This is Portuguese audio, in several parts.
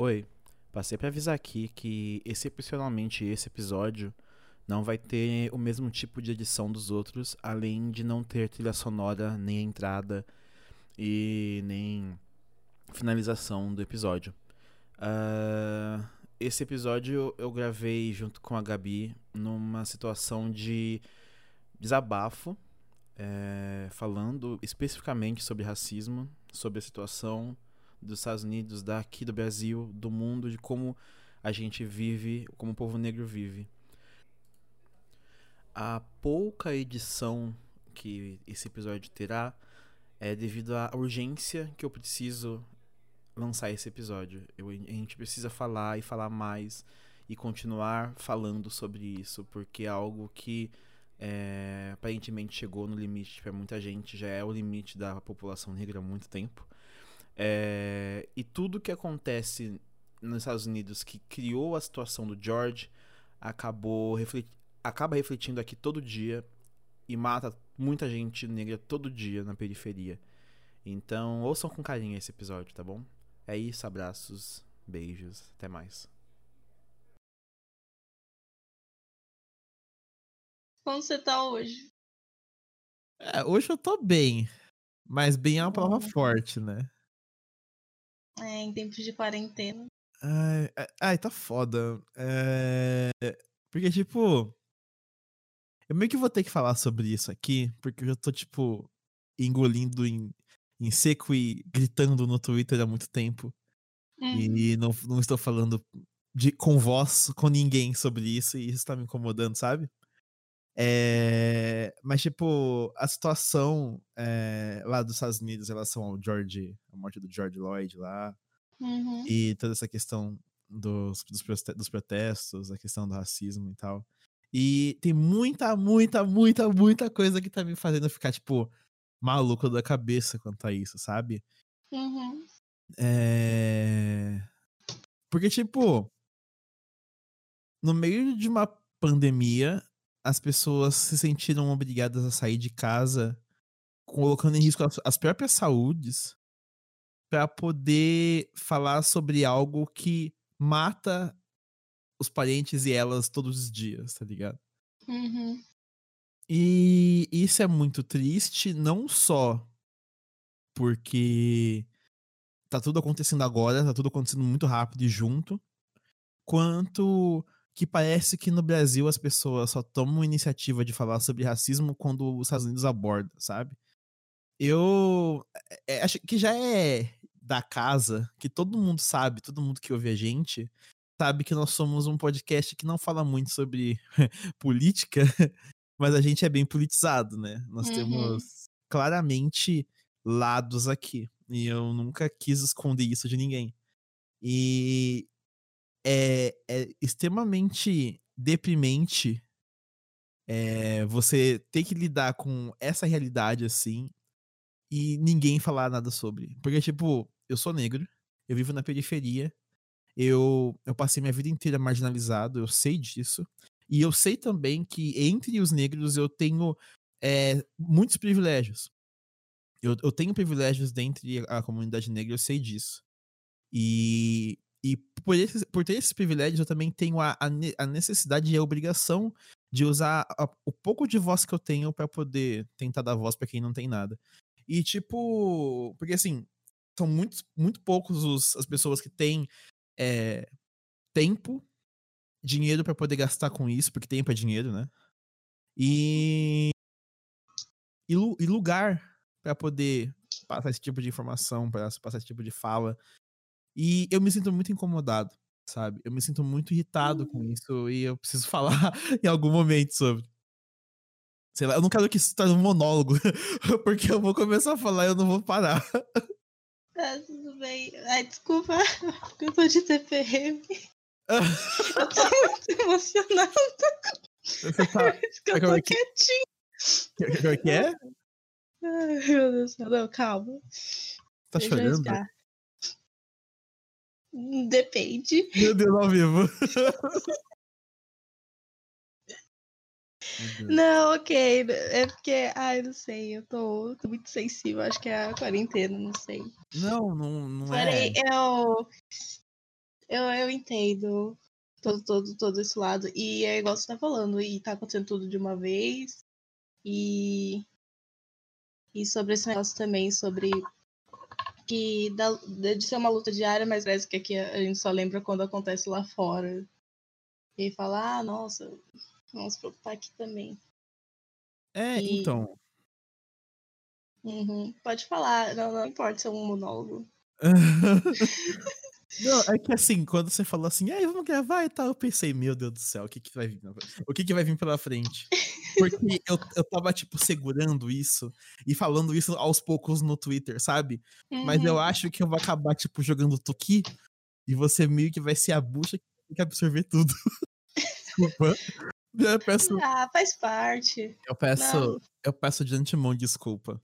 Oi, passei para avisar aqui que excepcionalmente esse episódio não vai ter o mesmo tipo de edição dos outros, além de não ter trilha sonora, nem entrada e nem finalização do episódio. Uh, esse episódio eu gravei junto com a Gabi numa situação de desabafo, é, falando especificamente sobre racismo, sobre a situação dos Estados Unidos, daqui do Brasil, do mundo, de como a gente vive, como o povo negro vive. A pouca edição que esse episódio terá é devido à urgência que eu preciso lançar esse episódio. Eu, a gente precisa falar e falar mais e continuar falando sobre isso, porque é algo que é, aparentemente chegou no limite para muita gente, já é o limite da população negra há muito tempo. É, e tudo que acontece nos Estados Unidos que criou a situação do George acabou reflet acaba refletindo aqui todo dia e mata muita gente negra todo dia na periferia. Então, ouçam com carinho esse episódio, tá bom? É isso, abraços, beijos, até mais. Como você tá hoje? É, hoje eu tô bem. Mas bem é uma palavra forte, né? É, em tempos de quarentena. Ai, ai tá foda. É... Porque, tipo. Eu meio que vou ter que falar sobre isso aqui, porque eu já tô, tipo, engolindo em, em seco e gritando no Twitter há muito tempo. Uhum. E não, não estou falando de, com voz, com ninguém sobre isso, e isso tá me incomodando, sabe? É, mas, tipo, a situação é, lá dos Estados Unidos em relação ao George, a morte do George Lloyd lá, uhum. e toda essa questão dos, dos, protestos, a questão do racismo e tal. E tem muita, muita, muita, muita coisa que tá me fazendo ficar, tipo, maluco da cabeça quanto a isso, sabe? Uhum. É... Porque, tipo, no meio de uma pandemia, as pessoas se sentiram obrigadas a sair de casa, colocando em risco as, as próprias saúdes, para poder falar sobre algo que mata os parentes e elas todos os dias, tá ligado? Uhum. E isso é muito triste, não só porque tá tudo acontecendo agora, tá tudo acontecendo muito rápido e junto, quanto que parece que no Brasil as pessoas só tomam iniciativa de falar sobre racismo quando os Estados Unidos aborda, sabe? Eu é, é, acho que já é da casa, que todo mundo sabe, todo mundo que ouve a gente, sabe que nós somos um podcast que não fala muito sobre política, mas a gente é bem politizado, né? Nós uhum. temos claramente lados aqui. E eu nunca quis esconder isso de ninguém. E é, é extremamente deprimente é, você ter que lidar com essa realidade assim e ninguém falar nada sobre. Porque, tipo, eu sou negro, eu vivo na periferia, eu, eu passei minha vida inteira marginalizado, eu sei disso. E eu sei também que entre os negros eu tenho é, muitos privilégios. Eu, eu tenho privilégios dentre a comunidade negra, eu sei disso. E e por, esses, por ter esses privilégios, eu também tenho a, a necessidade e a obrigação de usar a, o pouco de voz que eu tenho para poder tentar dar voz para quem não tem nada. E, tipo, porque assim, são muitos, muito poucos os, as pessoas que têm é, tempo, dinheiro para poder gastar com isso, porque tempo é dinheiro, né? E, e, e lugar para poder passar esse tipo de informação, para passar esse tipo de fala. E eu me sinto muito incomodado, sabe? Eu me sinto muito irritado com uhum. isso e eu preciso falar em algum momento sobre. Sei lá, eu não quero que isso torne um monólogo, porque eu vou começar a falar e eu não vou parar. Tá, tudo bem. Ai, desculpa, eu tô de TPM. eu tô muito emocionada. Você tá. eu tô quietinho. Como é que é? Ai, meu Deus do céu. Não, calma. Tá Deixa chorando? Depende. Meu Deus, ao vivo. Não, ok. É porque, ai, não sei, eu tô, tô, muito sensível. Acho que é a quarentena, não sei. Não, não, não Peraí, é. eu. eu, eu entendo todo, todo, todo esse lado. E é igual você tá falando, e tá acontecendo tudo de uma vez. E. E sobre esse negócio também, sobre que da, de ser uma luta diária, mas parece que aqui a gente só lembra quando acontece lá fora. E fala, ah, nossa, vamos se preocupar aqui também. É, E- então. Uhum. Pode falar, não, não importa se é um monólogo. Não, é que assim, quando você falou assim, aí vamos gravar e tal, eu pensei, meu Deus do céu, o que que vai vir? O que que vai vir pela frente? Porque eu, eu tava, tipo, segurando isso e falando isso aos poucos no Twitter, sabe? Mas eu Uhum. acho que eu vou acabar, tipo, jogando Tuki e você meio que vai ser a bucha que tem que absorver tudo. Desculpa. Eu peço, Ah, faz parte. eu peço, Não. eu peço de antemão desculpa.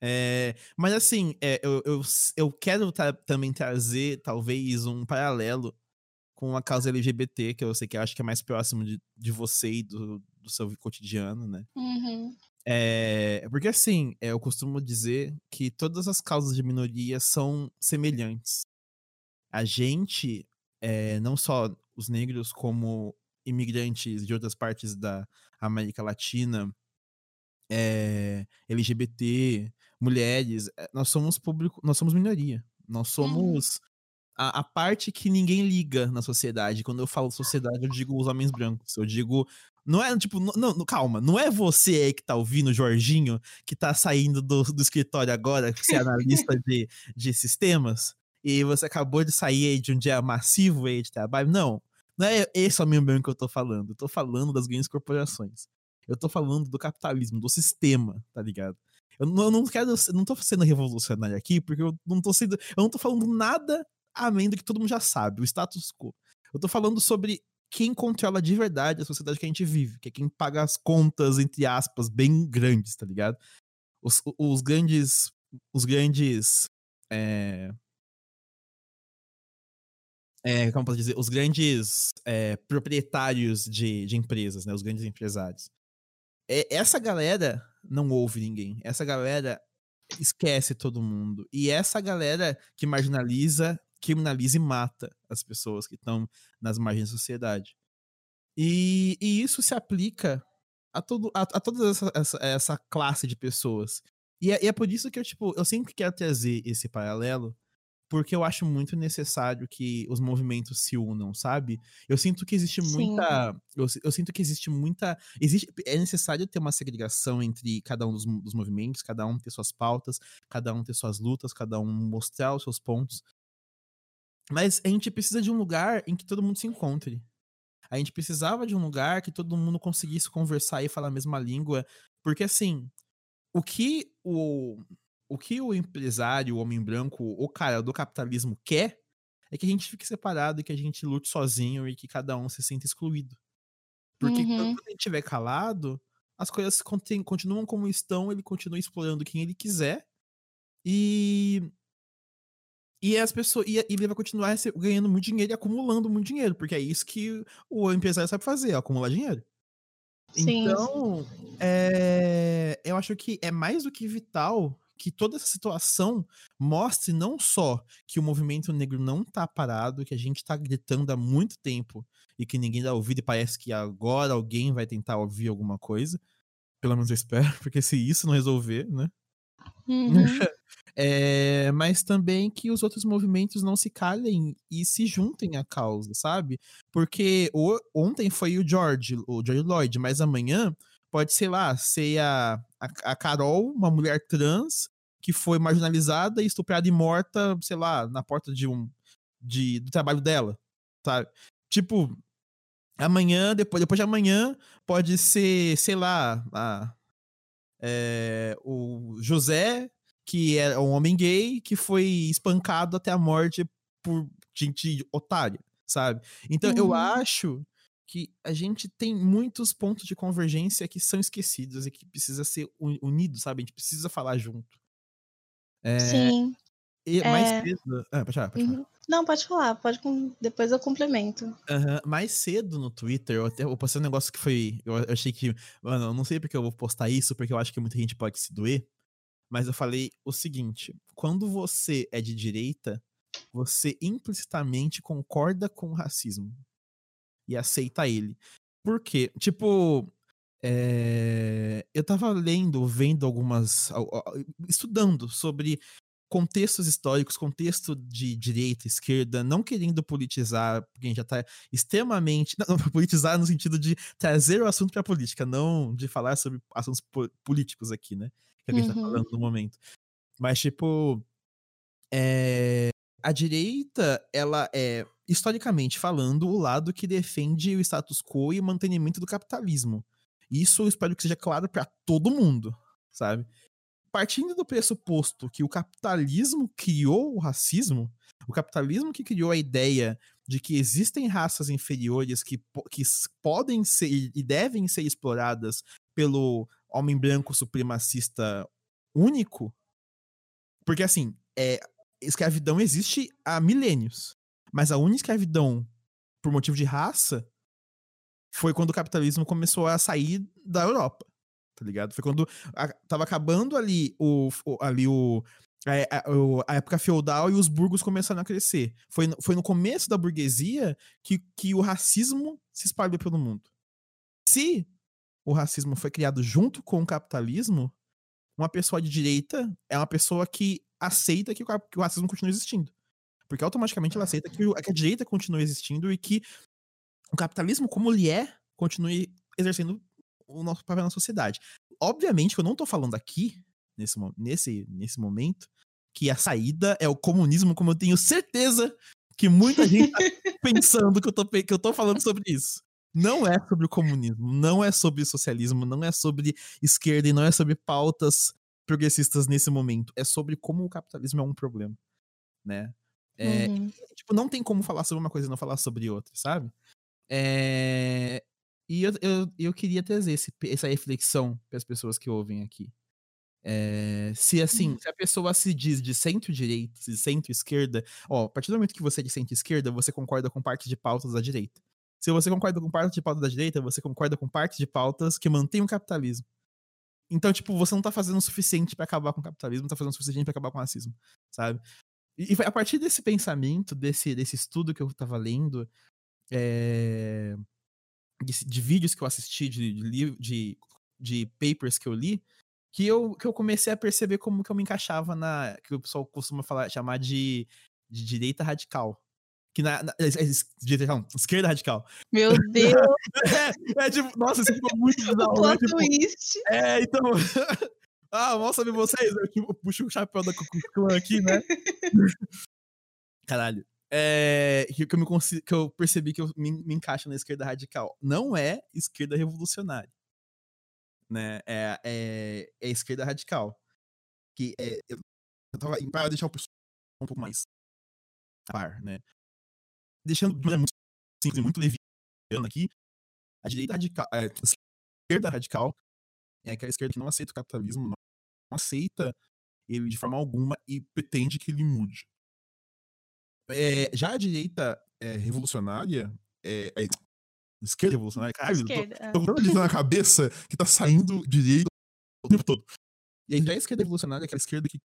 É, mas assim, é, eu, eu, eu quero ta- também trazer, talvez, um paralelo com a causa LGBT, que eu sei que eu acho que é mais próximo de, de você e do, do seu cotidiano, né? Uhum. É, porque assim, é, eu costumo dizer que todas as causas de minoria são semelhantes. A gente, é, não só os negros, como imigrantes de outras partes da América Latina, é, LGBT, mulheres, é, nós somos público, nós somos minoria. Nós somos a, a parte que ninguém liga na sociedade. Quando eu falo sociedade, eu digo os homens brancos. Eu digo. Não é, tipo, não, não, calma, não é você aí que tá ouvindo, Jorginho, que tá saindo do, do escritório agora, que você é analista de, de sistemas, e você acabou de sair aí de um dia massivo aí de trabalho. Não, não é esse homem branco que eu tô falando. Eu tô falando das grandes corporações. Eu tô falando do capitalismo, do sistema, tá ligado? Eu não, eu não quero, eu não tô sendo revolucionário aqui, porque eu não tô sendo, eu não tô falando nada além do que todo mundo já sabe, o status quo. Eu tô falando sobre quem controla de verdade a sociedade que a gente vive, que é quem paga as contas, entre aspas, bem grandes, tá ligado? Os, os grandes. Os grandes. É, é, como posso dizer? Os grandes é, proprietários de, de empresas, né? Os grandes empresários. É, essa galera não ouve ninguém. Essa galera esquece todo mundo. E essa galera que marginaliza, criminaliza e mata as pessoas que estão nas margens da sociedade. E, e isso se aplica a, todo, a, a toda essa, essa, essa classe de pessoas. E é, e é por isso que eu, tipo, eu sempre quero trazer esse paralelo, porque eu acho muito necessário que os movimentos se unam, sabe? Eu sinto que existe Sim. muita. Eu, eu sinto que existe muita. Existe, é necessário ter uma segregação entre cada um dos, dos movimentos, cada um ter suas pautas, cada um ter suas lutas, cada um mostrar os seus pontos. Mas a gente precisa de um lugar em que todo mundo se encontre. A gente precisava de um lugar que todo mundo conseguisse conversar e falar a mesma língua. Porque, assim, o que o, o que o empresário, o homem branco, o cara do capitalismo quer é que a gente fique separado e que a gente lute sozinho e que cada um se sinta excluído. Porque Uhum. quando a gente estiver calado, as coisas continuam como estão, ele continua explorando quem ele quiser e. E as pessoas. E, ele vai continuar ganhando muito dinheiro e acumulando muito dinheiro, porque é isso que o empresário sabe fazer, acumular dinheiro. Sim. Então, é, eu acho que é mais do que vital que toda essa situação mostre não só que o movimento negro não tá parado, que a gente tá gritando há muito tempo e que ninguém dá ouvido e parece que agora alguém vai tentar ouvir alguma coisa. Pelo menos eu espero, porque se isso não resolver, né? Uhum. É, mas também que os outros movimentos não se calem e se juntem à causa, sabe? Porque o- ontem foi o George, o George Lloyd, mas amanhã pode, sei lá, ser a, a, a Carol, uma mulher trans, que foi marginalizada, estuprada e morta, sei lá, na porta de um de, do trabalho dela, sabe? Tipo, amanhã, depois, depois de amanhã, pode ser, sei lá, a, é, o José, que é um homem gay, que foi espancado até a morte por gente otária, sabe? Então eu Uhum. acho que a gente tem muitos pontos de convergência que são esquecidos e que precisa ser uni- unido, sabe? A gente precisa falar junto. É, Sim. e mais é. cedo. Ah, pode falar, pode falar. Uhum. Não, pode falar, pode com- depois eu complemento. Aham, Mais cedo no Twitter, eu até eu postei um negócio que foi. Eu eu achei que. Mano, eu não sei porque eu vou postar isso, porque eu acho que muita gente pode se doer. Mas eu falei o seguinte: quando você é de direita, você implicitamente concorda com o racismo e aceita ele. Por quê? Tipo, é, eu tava lendo, vendo algumas. estudando sobre contextos históricos, contexto de direita, esquerda, não querendo politizar, gente já tá extremamente. Não, politizar no sentido de trazer o assunto pra política, não de falar sobre assuntos políticos aqui, né? Que a gente tá uhum. tá falando no momento. Mas, tipo. É, a direita, ela é, historicamente falando, o lado que defende o status quo e o mantenimento do capitalismo. Isso eu espero que seja claro para todo mundo, sabe? Partindo do pressuposto que o capitalismo criou o racismo, o capitalismo que criou a ideia de que existem raças inferiores que, que podem ser e devem ser exploradas pelo homem branco supremacista único, porque assim, é, escravidão existe há milênios, mas a única escravidão por motivo de raça foi quando o capitalismo começou a sair da Europa, tá ligado? Foi quando a, tava acabando ali o, o ali o a, a, a, época feudal e os burgos começaram a crescer. Foi, foi no começo da burguesia que, que o racismo se espalhou pelo mundo. Se o racismo foi criado junto com o capitalismo, uma pessoa de direita é uma pessoa que aceita que o, racismo continue existindo. Porque automaticamente ela aceita que, a direita continue existindo e que o capitalismo, como ele é, continue exercendo o nosso papel na sociedade. Obviamente que eu não tô falando aqui, nesse, nesse, nesse momento, que a saída é o comunismo, como eu tenho certeza que muita gente tá pensando que eu, tô, que eu tô falando sobre isso. Não é sobre o comunismo, não é sobre socialismo, não é sobre esquerda e não é sobre pautas progressistas nesse momento. É sobre como o capitalismo é um problema, né? É, uhum. Tipo, não tem como falar sobre uma coisa e não falar sobre outra, sabe? É... E eu, eu, eu queria trazer esse, essa reflexão para as pessoas que ouvem aqui. É... se assim, uhum. se a pessoa se diz de centro-direita, de centro-esquerda, ó, a partir do momento que você é de centro-esquerda, você concorda com parte de pautas da direita. Se você concorda com parte de pautas da direita, você concorda com parte de pautas que mantêm o capitalismo. Então, tipo, você não tá fazendo o suficiente para acabar com o capitalismo, não tá fazendo o suficiente para acabar com o racismo, sabe? E, e a partir desse pensamento, desse, desse estudo que eu tava lendo, é, de, de, vídeos que eu assisti, de, de, de papers que eu li, que eu, que eu comecei a perceber como que eu me encaixava na. que o pessoal costuma falar, chamar de, de direita radical. Que na, na esquerda radical. Meu Deus! é, é, tipo, nossa, isso ficou muito bizarro. Né? Tipo, twist. É, então. ah, mal saber vocês, eu puxo o chapéu da Clã aqui, né? Caralho é, que, eu me, que eu percebi que eu me, me encaixo na esquerda radical. Não é esquerda revolucionária. Né? É, é, é esquerda radical. Que é, eu, eu tava para deixar o pessoal um pouco mais par, né? Deixando de maneira muito simples, muito leviana aqui, a direita radical, é, a esquerda radical é aquela esquerda que não aceita o capitalismo, não, aceita ele de forma alguma e pretende que ele mude. É, já a direita é, revolucionária, é, é, esquerda revolucionária, caralho, esquerda, tô, é. tô com na cabeça que tá saindo direito o tempo todo. E aí já a esquerda revolucionária, aquela esquerda que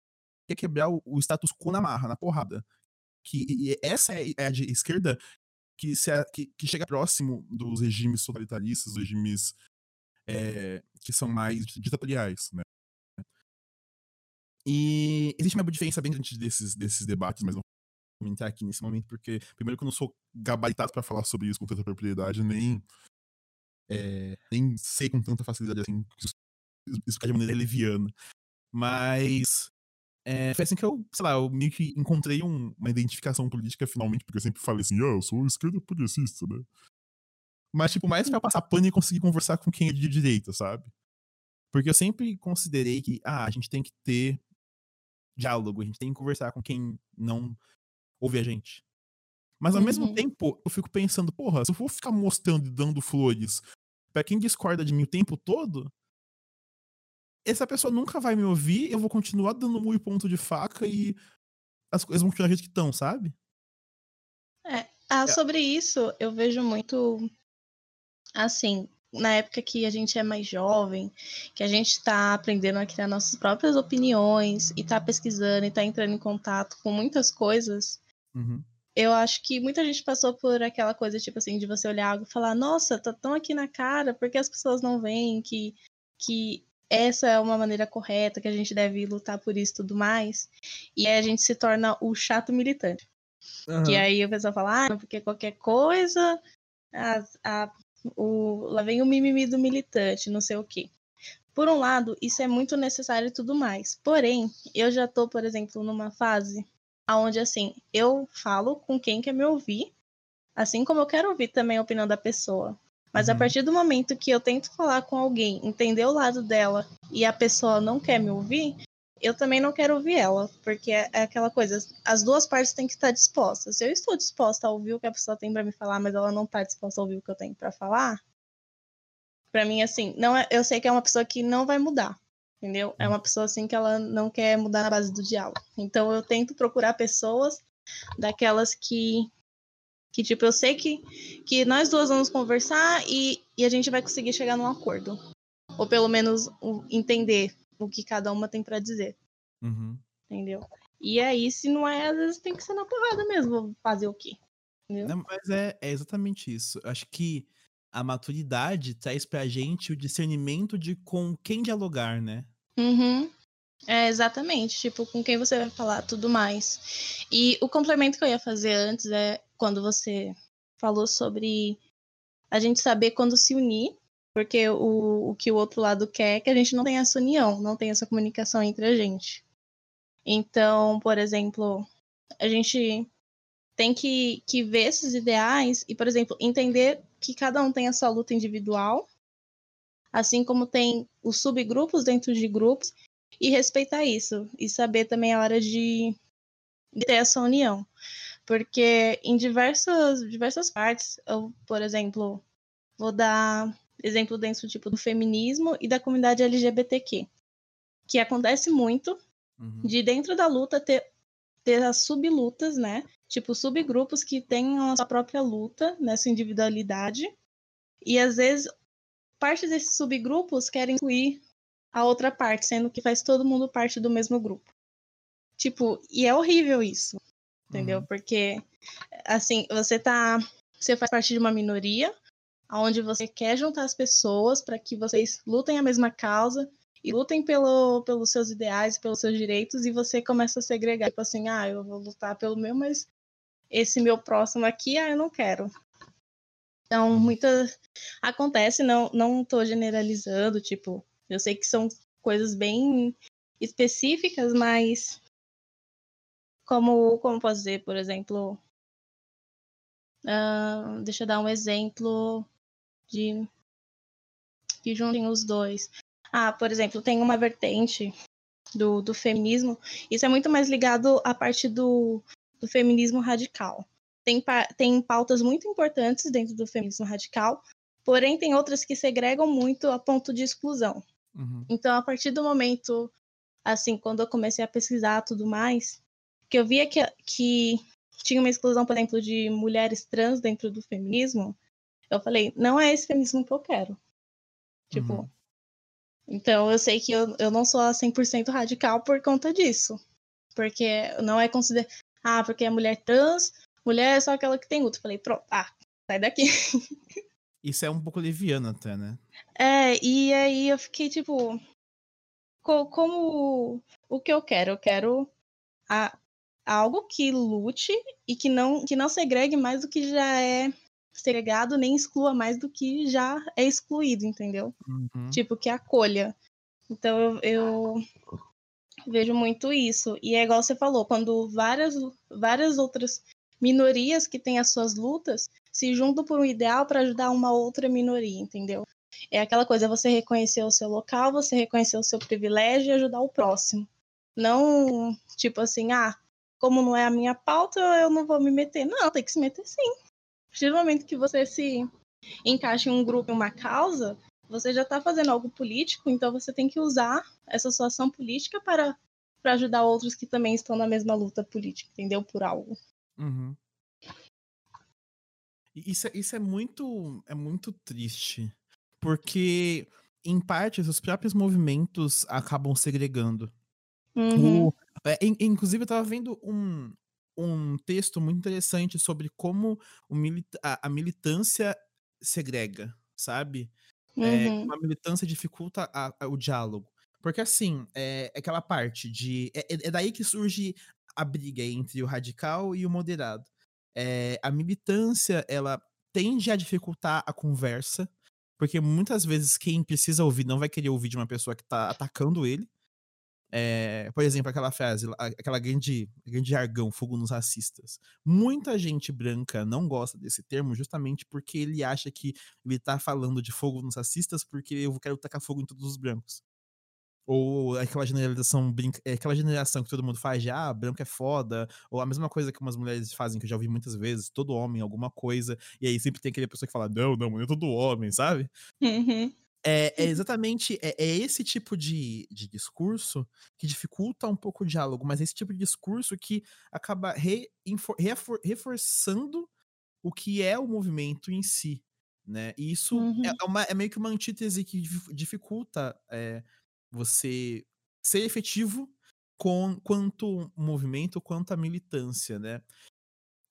quer quebrar o, o status quo na marra, na porrada. Que essa é, é a esquerda que, se, que, que, chega próximo dos regimes totalitaristas, dos regimes é, que são mais ditatoriais, né? E existe uma diferença bem grande desses, desses debates, mas não comentar aqui nesse momento, porque, primeiro, que eu não sou gabaritado para falar sobre isso com tanta propriedade, nem, é, nem sei com tanta facilidade assim, isso de maneira leviana. Mas é, foi assim que eu, sei lá, eu meio que encontrei um, uma identificação política finalmente, porque eu sempre falei assim, ah, eu sou esquerda progressista, né? Mas, tipo, mais pra passar pano e conseguir conversar com quem é de direita, sabe? Porque eu sempre considerei que, ah, a gente tem que ter diálogo, a gente tem que conversar com quem não ouve a gente. Mas ao uhum. mesmo tempo, eu fico pensando, porra, se eu for ficar mostrando e dando flores para quem discorda de mim o tempo todo, essa pessoa nunca vai me ouvir, eu vou continuar dando muito ponto de faca e as coisas vão continuar do jeito que estão, sabe? É, ah, é. sobre isso, eu vejo muito assim, na época que a gente é mais jovem, que a gente está aprendendo a criar nossas próprias opiniões e está pesquisando e está entrando em contato com muitas coisas, Uhum. Eu acho que muita gente passou por aquela coisa, tipo assim, de você olhar algo e falar, nossa, tá tão aqui na cara, por que as pessoas não veem que, que essa é uma maneira correta, que a gente deve lutar por isso e tudo mais. E aí a gente se torna o chato militante. Uhum. Que aí o pessoal fala, ah, porque qualquer coisa, a, a, o, lá vem o mimimi do militante, não sei o quê. Por um lado, isso é muito necessário e tudo mais. Porém, eu já tô, por exemplo, numa fase onde, assim, eu falo com quem quer me ouvir, assim como eu quero ouvir também a opinião da pessoa. Mas a Uhum. partir do momento que eu tento falar com alguém, entender o lado dela e a pessoa não quer me ouvir, eu também não quero ouvir ela, porque é é aquela coisa, as duas partes têm que estar dispostas. Se eu estou disposta a ouvir o que a pessoa tem para me falar, mas ela não está disposta a ouvir o que eu tenho para falar, para mim assim, não é, eu sei que é uma pessoa que não vai mudar, entendeu? É uma pessoa assim que ela não quer mudar na base do diálogo. Então eu tento procurar pessoas daquelas que que tipo eu sei que que nós duas vamos conversar e, e a gente vai conseguir chegar num acordo, ou pelo menos o- entender o que cada uma tem para dizer Uhum. entendeu? E aí, se não é, às vezes tem que ser na porrada mesmo, fazer o quê? Entendeu? Não, mas é, é exatamente isso. Eu Acho que a maturidade traz pra gente o discernimento de com quem dialogar, né? Uhum. É, exatamente, tipo, com quem você vai falar, tudo mais. E o complemento que eu ia fazer antes é quando você falou sobre a gente saber quando se unir, porque o, o que o outro lado quer é que a gente não tenha essa união, não tenha essa comunicação entre a gente. Então, por exemplo, a gente tem que, que ver esses ideais e, por exemplo, entender que cada um tem a sua luta individual, assim como tem os subgrupos dentro de grupos, e respeitar isso. E saber também a hora de, de ter essa união. Porque em diversas, diversas partes, eu, por exemplo, vou dar exemplo dentro tipo, do feminismo e da comunidade LGBTQ, que acontece muito Uhum. de dentro da luta ter, ter as sublutas, né? Tipo, subgrupos que tenham a sua própria luta nessa individualidade. E às vezes, parte desses subgrupos querem incluir a outra parte, sendo que faz todo mundo parte do mesmo grupo. Tipo, e é horrível isso, entendeu? Uhum. Porque, assim, você tá. Você faz parte de uma minoria, onde você quer juntar as pessoas para que vocês lutem a mesma causa e lutem pelo, pelos seus ideais, pelos seus direitos, e você começa a segregar, tipo assim, ah, eu vou lutar pelo meu, mas esse meu próximo aqui, ah, eu não quero. Então, muita. Acontece, não, não tô generalizando, tipo, eu sei que são coisas bem específicas, mas como, como posso dizer, por exemplo, ah, deixa eu dar um exemplo de que juntem os dois. Ah, por exemplo, tem uma vertente do, do feminismo, isso é muito mais ligado à parte do, do feminismo radical. Tem, tem pautas muito importantes dentro do feminismo radical, porém tem outras que segregam muito a ponto de exclusão. Uhum. Então, a partir do momento, assim, quando eu comecei a pesquisar tudo mais, que eu via que, que tinha uma exclusão, por exemplo, de mulheres trans dentro do feminismo, eu falei, não é esse feminismo que eu quero. Tipo, Uhum. então eu sei que eu, eu não sou a 100% radical por conta disso. Porque não é considerado, ah, porque é mulher trans, mulher é só aquela que tem útero. Falei, pronto, ah, sai daqui. Isso é um pouco leviano até, né? É, e aí eu fiquei tipo. co- como o que eu quero? Eu quero a- algo que lute e que não, que não segregue mais do que já é segregado, nem exclua mais do que já é excluído, entendeu? Uhum. Tipo, que acolha. Então eu, eu vejo muito isso. E é igual você falou, quando várias, várias outras minorias que têm as suas lutas se juntam por um ideal para ajudar uma outra minoria, entendeu? É aquela coisa, você reconhecer o seu local, você reconhecer o seu privilégio e ajudar o próximo. Não, tipo assim, ah, como não é a minha pauta, eu não vou me meter. Não, tem que se meter sim. A partir do momento que você se encaixa em um grupo, em uma causa, você já está fazendo algo político, então você tem que usar essa sua ação política para, para ajudar outros que também estão na mesma luta política, entendeu? Por algo. Uhum. Isso, é- isso é muito é muito triste, porque em parte os próprios movimentos acabam segregando. Uhum. O- é, in- inclusive eu tava vendo um, um texto muito interessante sobre como milita a, a, militância segrega, sabe? Uhum. É, como a militância dificulta a, a, o diálogo. Porque, assim, é, é aquela parte de. É, é, é, daí que surge a briga entre o radical e o moderado. É, a militância, ela tende a dificultar a conversa, porque muitas vezes quem precisa ouvir não vai querer ouvir de uma pessoa que tá atacando ele. É, por exemplo, aquela frase, aquela grande, grande jargão, fogo nos racistas. Muita gente branca não gosta desse termo justamente porque ele acha que ele tá falando de fogo nos racistas porque eu quero tacar fogo em todos os brancos. Ou aquela generalização, é, aquela generação que todo mundo faz de, ah, branco é foda, ou a mesma coisa que umas mulheres fazem, que eu já ouvi muitas vezes, todo homem, alguma coisa, e aí sempre tem aquele pessoa que fala, não, não, não é todo homem, sabe? Uhum. É, é, exatamente é, é, esse tipo de, de discurso que dificulta um pouco o diálogo, mas é esse tipo de discurso que acaba re, refor, reforçando o que é o movimento em si. Né? E isso é uhum. é, uma, é meio que uma antítese que dificulta é, você ser efetivo com, quanto movimento, quanto a militância, né?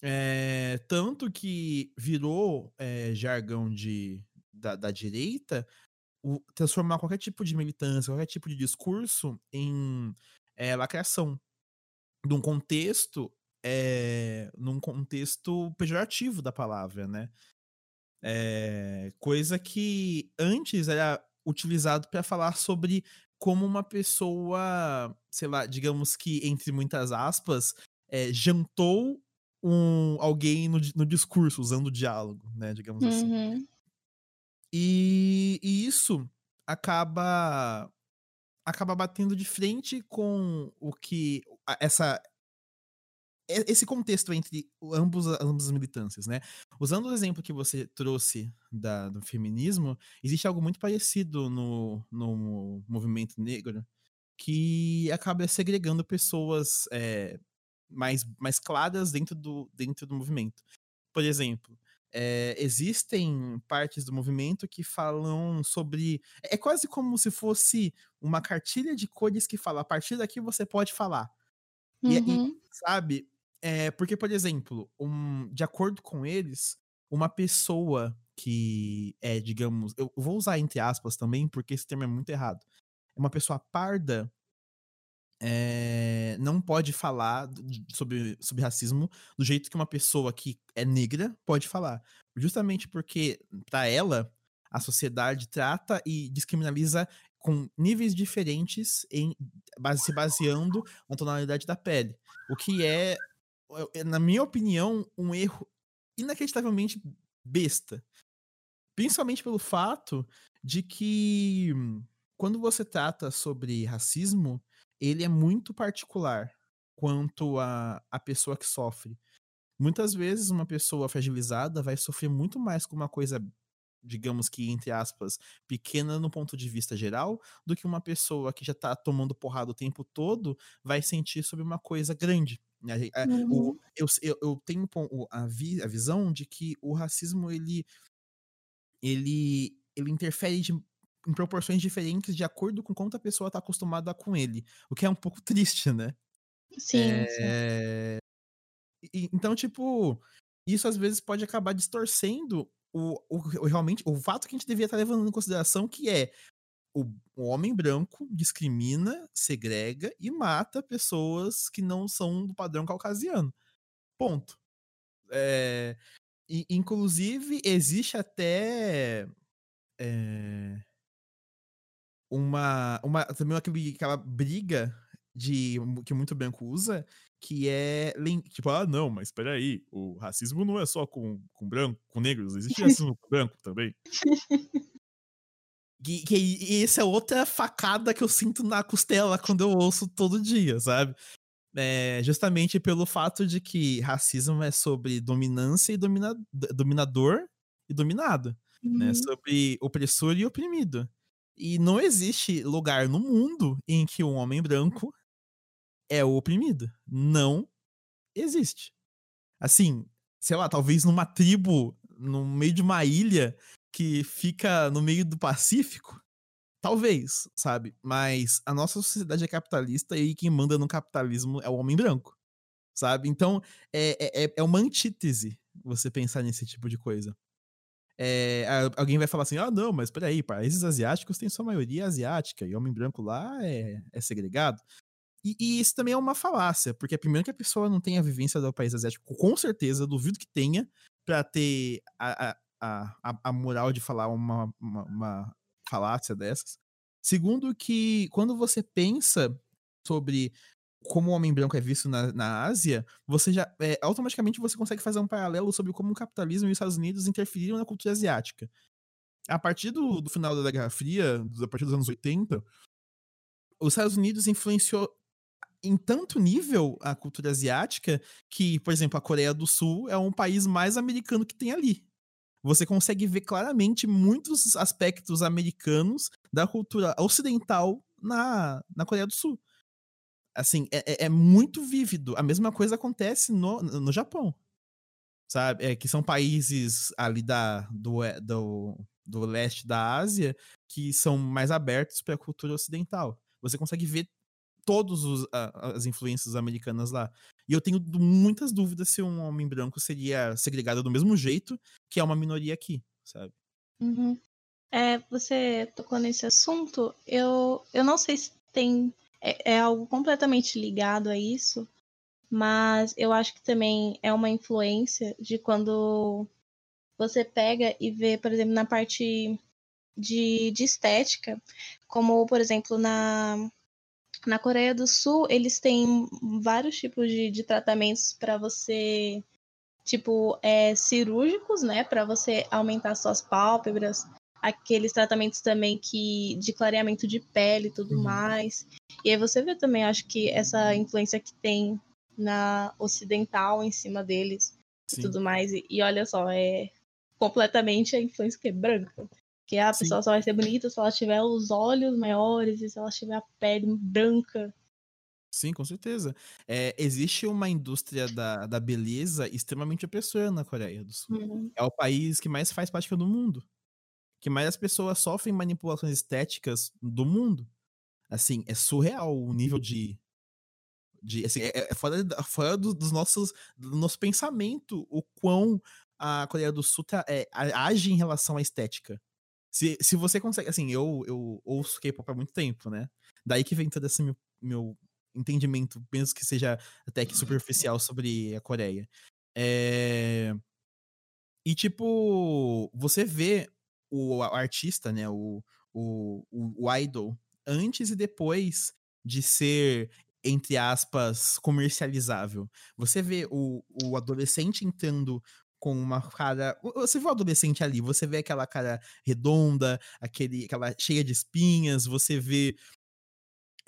É, tanto que virou é, jargão de, da, da direita o, transformar qualquer tipo de militância, qualquer tipo de discurso em é, lacração. Num contexto, é, num contexto pejorativo da palavra, né? É, coisa que antes era utilizado para falar sobre como uma pessoa, sei lá, digamos que entre muitas aspas, é, jantou um, alguém no, no discurso, usando o diálogo, né? Digamos assim. uhum. assim. E, e isso acaba acaba batendo de frente com o que essa esse contexto entre ambos, ambas as militâncias, né? Usando o exemplo que você trouxe da, do feminismo, existe algo muito parecido no, no movimento negro que acaba segregando pessoas é, mais, mais claras dentro do, dentro do movimento. Por exemplo, é, existem partes do movimento que falam sobre. É quase como se fosse uma cartilha de cores que fala: a partir daqui você pode falar. Uhum. E, e, sabe? É, porque, por exemplo, um, de acordo com eles, uma pessoa que é, digamos. Eu vou usar entre aspas também, porque esse termo é muito errado. É uma pessoa parda é, não pode falar sobre, sobre racismo do jeito que uma pessoa que é negra pode falar. Justamente porque, para ela, a sociedade trata e descriminaliza com níveis diferentes em se baseando na tonalidade da pele. O que é, na minha opinião, um erro inacreditavelmente besta. Principalmente pelo fato de que quando você trata sobre racismo, ele é muito particular quanto a, a pessoa que sofre. Muitas vezes uma pessoa fragilizada vai sofrer muito mais com uma coisa, digamos que, entre aspas, pequena no ponto de vista geral, do que uma pessoa que já tá tomando porrada o tempo todo vai sentir sobre uma coisa grande. Uhum. Eu, eu, eu tenho a, vi, a visão de que o racismo ele, ele, ele interfere de em proporções diferentes de acordo com quanto a pessoa está acostumada com ele. O que é um pouco triste, né? Sim. É... sim. então, tipo, isso às vezes pode acabar distorcendo o, o, o, realmente o fato que a gente devia estar tá levando em consideração, que é o, homem branco discrimina, segrega e mata pessoas que não são do padrão caucasiano. Ponto. É, e, inclusive, existe até. É, uma, uma também aquela briga de que muito branco usa, que é tipo, ah, não, mas espera aí, o racismo não é só com, com branco, com negros, existe racismo com branco também. Que, que essa é outra facada que eu sinto na costela quando eu ouço todo dia, sabe? É, justamente pelo fato de que racismo é sobre dominância e domina, dominador e dominado, né? uhum. né? Sobre opressor e oprimido. E não existe lugar no mundo em que um homem branco é o oprimido. Não existe. Assim, sei lá, talvez numa tribo, no meio de uma ilha que fica no meio do Pacífico, talvez, sabe? Mas a nossa sociedade é capitalista e quem manda no capitalismo é o homem branco. sabe? Então, é, é, é uma antítese você pensar nesse tipo de coisa. É, alguém vai falar assim: ah, não, mas peraí, países asiáticos têm sua maioria asiática e homem branco lá é, é segregado. E, e, isso também é uma falácia, porque primeiro que a pessoa não tem a vivência do país asiático, com certeza, duvido que tenha, para ter a, a, a, a, moral de falar uma, uma, uma falácia dessas. Segundo, que quando você pensa sobre como o homem branco é visto na, na Ásia, você já é, automaticamente você consegue fazer um paralelo sobre como o capitalismo e os Estados Unidos interferiram na cultura asiática. A partir do, do final da Guerra Fria, a partir dos anos 80, os Estados Unidos influenciou em tanto nível a cultura asiática que, por exemplo, a Coreia do Sul é um país mais americano que tem ali. Você consegue ver claramente muitos aspectos americanos da cultura ocidental na, na Coreia do Sul assim, é, é, é muito vívido. A mesma coisa acontece no, no Japão, sabe? É, que são países ali da, do, do, do leste da Ásia que são mais abertos para a cultura ocidental. Você consegue ver todas as influências americanas lá. E eu tenho muitas dúvidas se um homem branco seria segregado do mesmo jeito que é uma minoria aqui, sabe? Uhum. É, você tocou nesse assunto. Eu, eu não sei se tem é, é algo completamente ligado a isso, mas eu acho que também é uma influência de quando você pega e vê, por exemplo, na parte de, de estética, como, por exemplo, na, na Coreia do Sul, eles têm vários tipos de, de tratamentos para você, tipo, é, cirúrgicos, né, para você aumentar suas pálpebras, aqueles tratamentos também que de clareamento de pele e tudo uhum. mais. E aí você vê também, acho que essa influência que tem na ocidental em cima deles Sim. e tudo mais. E, e, olha só, é completamente a influência que é branca. Que a Sim. pessoa só vai ser bonita se ela tiver os olhos maiores e se ela tiver a pele branca. Sim, com certeza. É, existe uma indústria da, da beleza extremamente opressora na Coreia do Sul. Uhum. É o país que mais faz prática do mundo que mais as pessoas sofrem manipulações estéticas do mundo. Assim, é surreal o nível de. de assim, é, é fora, fora do, dos nossos, do nosso pensamento o quão a Coreia do Sul tá, é, age em relação à estética. Se, se você consegue. Assim, eu, eu ouço K-pop há muito tempo, né? Daí que vem todo esse meu, meu entendimento, penso que seja até que superficial sobre a Coreia. É... E, tipo, você vê o artista, né, o, o, o, idol, antes e depois de ser, entre aspas, comercializável. Você vê o, o adolescente entrando com uma cara. Você vê o adolescente ali, você vê aquela cara redonda, aquele, aquela cheia de espinhas, você vê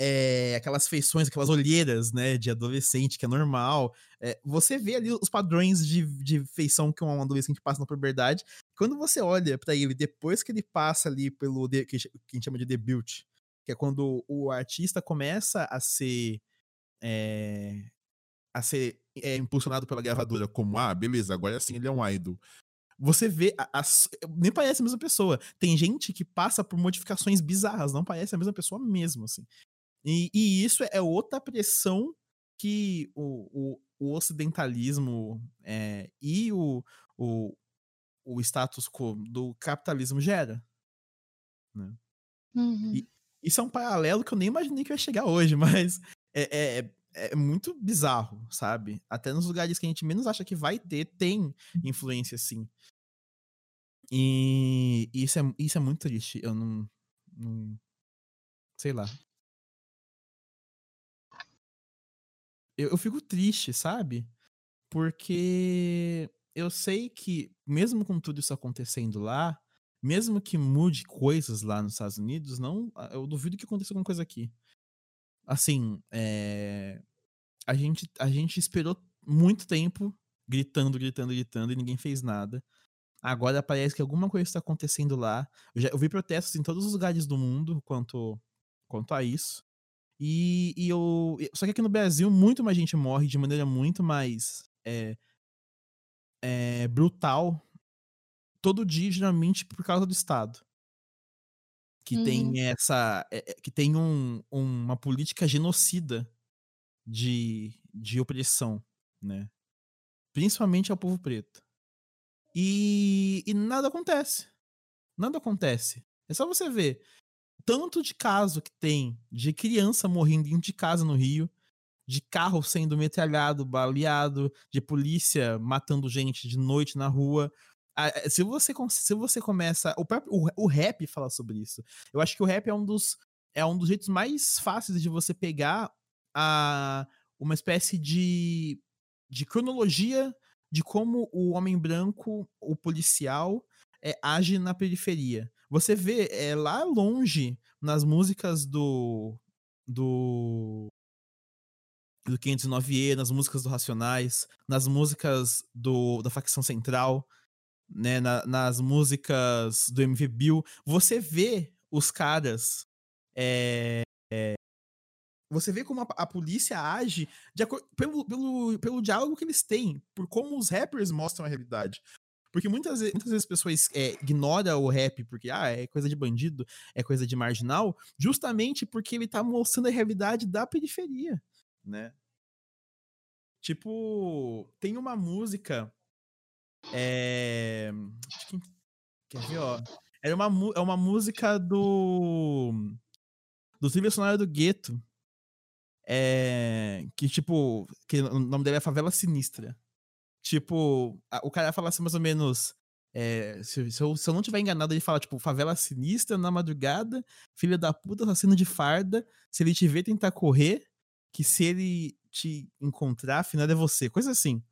é, aquelas feições, aquelas olheiras, né, de adolescente, que é normal. É, você vê ali os padrões de, de feição que um adolescente passa na puberdade. Quando você olha para ele depois que ele passa ali pelo que, a gente chama de debut, que é quando o artista começa a ser é, a ser é, impulsionado pela gravadora como, ah, beleza, agora sim ele é um idol. Você vê, a, a, nem parece a mesma pessoa. Tem gente que passa por modificações bizarras, não parece a mesma pessoa mesmo, assim. E, e isso é outra pressão que o, o, o ocidentalismo é, e o, o, o status quo do capitalismo gera. Né? Uhum. E, isso é um paralelo que eu nem imaginei que ia chegar hoje, mas é, é, é, muito bizarro, sabe? Até nos lugares que a gente menos acha que vai ter, tem influência sim. E isso é, isso é muito triste. Eu não, não. Sei lá. eu, eu fico triste, sabe? Porque eu sei que, mesmo com tudo isso acontecendo lá, mesmo que mude coisas lá nos Estados Unidos, não, eu duvido que aconteça alguma coisa aqui. Assim, é, a, gente, a gente esperou muito tempo gritando, gritando, gritando e ninguém fez nada. Agora parece que alguma coisa está acontecendo lá. Eu, já, eu vi protestos em todos os lugares do mundo quanto, quanto a isso. E, e eu. Só que aqui no Brasil, muito mais gente morre de maneira muito mais é, é, brutal todo dia, geralmente, por causa do Estado. Que uhum. tem essa. É, que tem um, uma política genocida de, de opressão. né? Principalmente ao povo preto. E, e nada acontece. Nada acontece. É só você ver tanto de caso que tem de criança morrendo dentro de casa no Rio, de carro sendo metralhado, baleado, de polícia matando gente de noite na rua. Se você, se você começa. O, próprio, o, o rap fala sobre isso. Eu acho que o rap é um dos, é um dos jeitos mais fáceis de você pegar a, uma espécie de, de cronologia de como o homem branco, o policial, é, age na periferia. Você vê é, lá longe, nas músicas do. do. do 509E, nas músicas do Racionais, nas músicas do, da facção central, né, na, nas músicas do MV Bill, você vê os caras. É, é, você vê como a, a polícia age pelo, pelo, pelo diálogo que eles têm, por como os rappers mostram a realidade. Porque muitas, muitas vezes as pessoas é, ignoram o rap porque ah, é coisa de bandido, é coisa de marginal, justamente porque ele tá mostrando a realidade da periferia, né? Tipo, tem uma música. É. Quer ver, ó? Era uma, é uma música do. Do trilha sonora do Gueto. É, que, tipo, que o nome dele é Favela Sinistra. Tipo, o cara fala assim mais ou menos. É, se, se, eu, se, eu, não tiver enganado, ele fala, tipo, favela sinistra na madrugada, filha da puta, assassino de farda. Se ele te ver tentar correr, que se ele te encontrar, afinal é você. Coisa assim.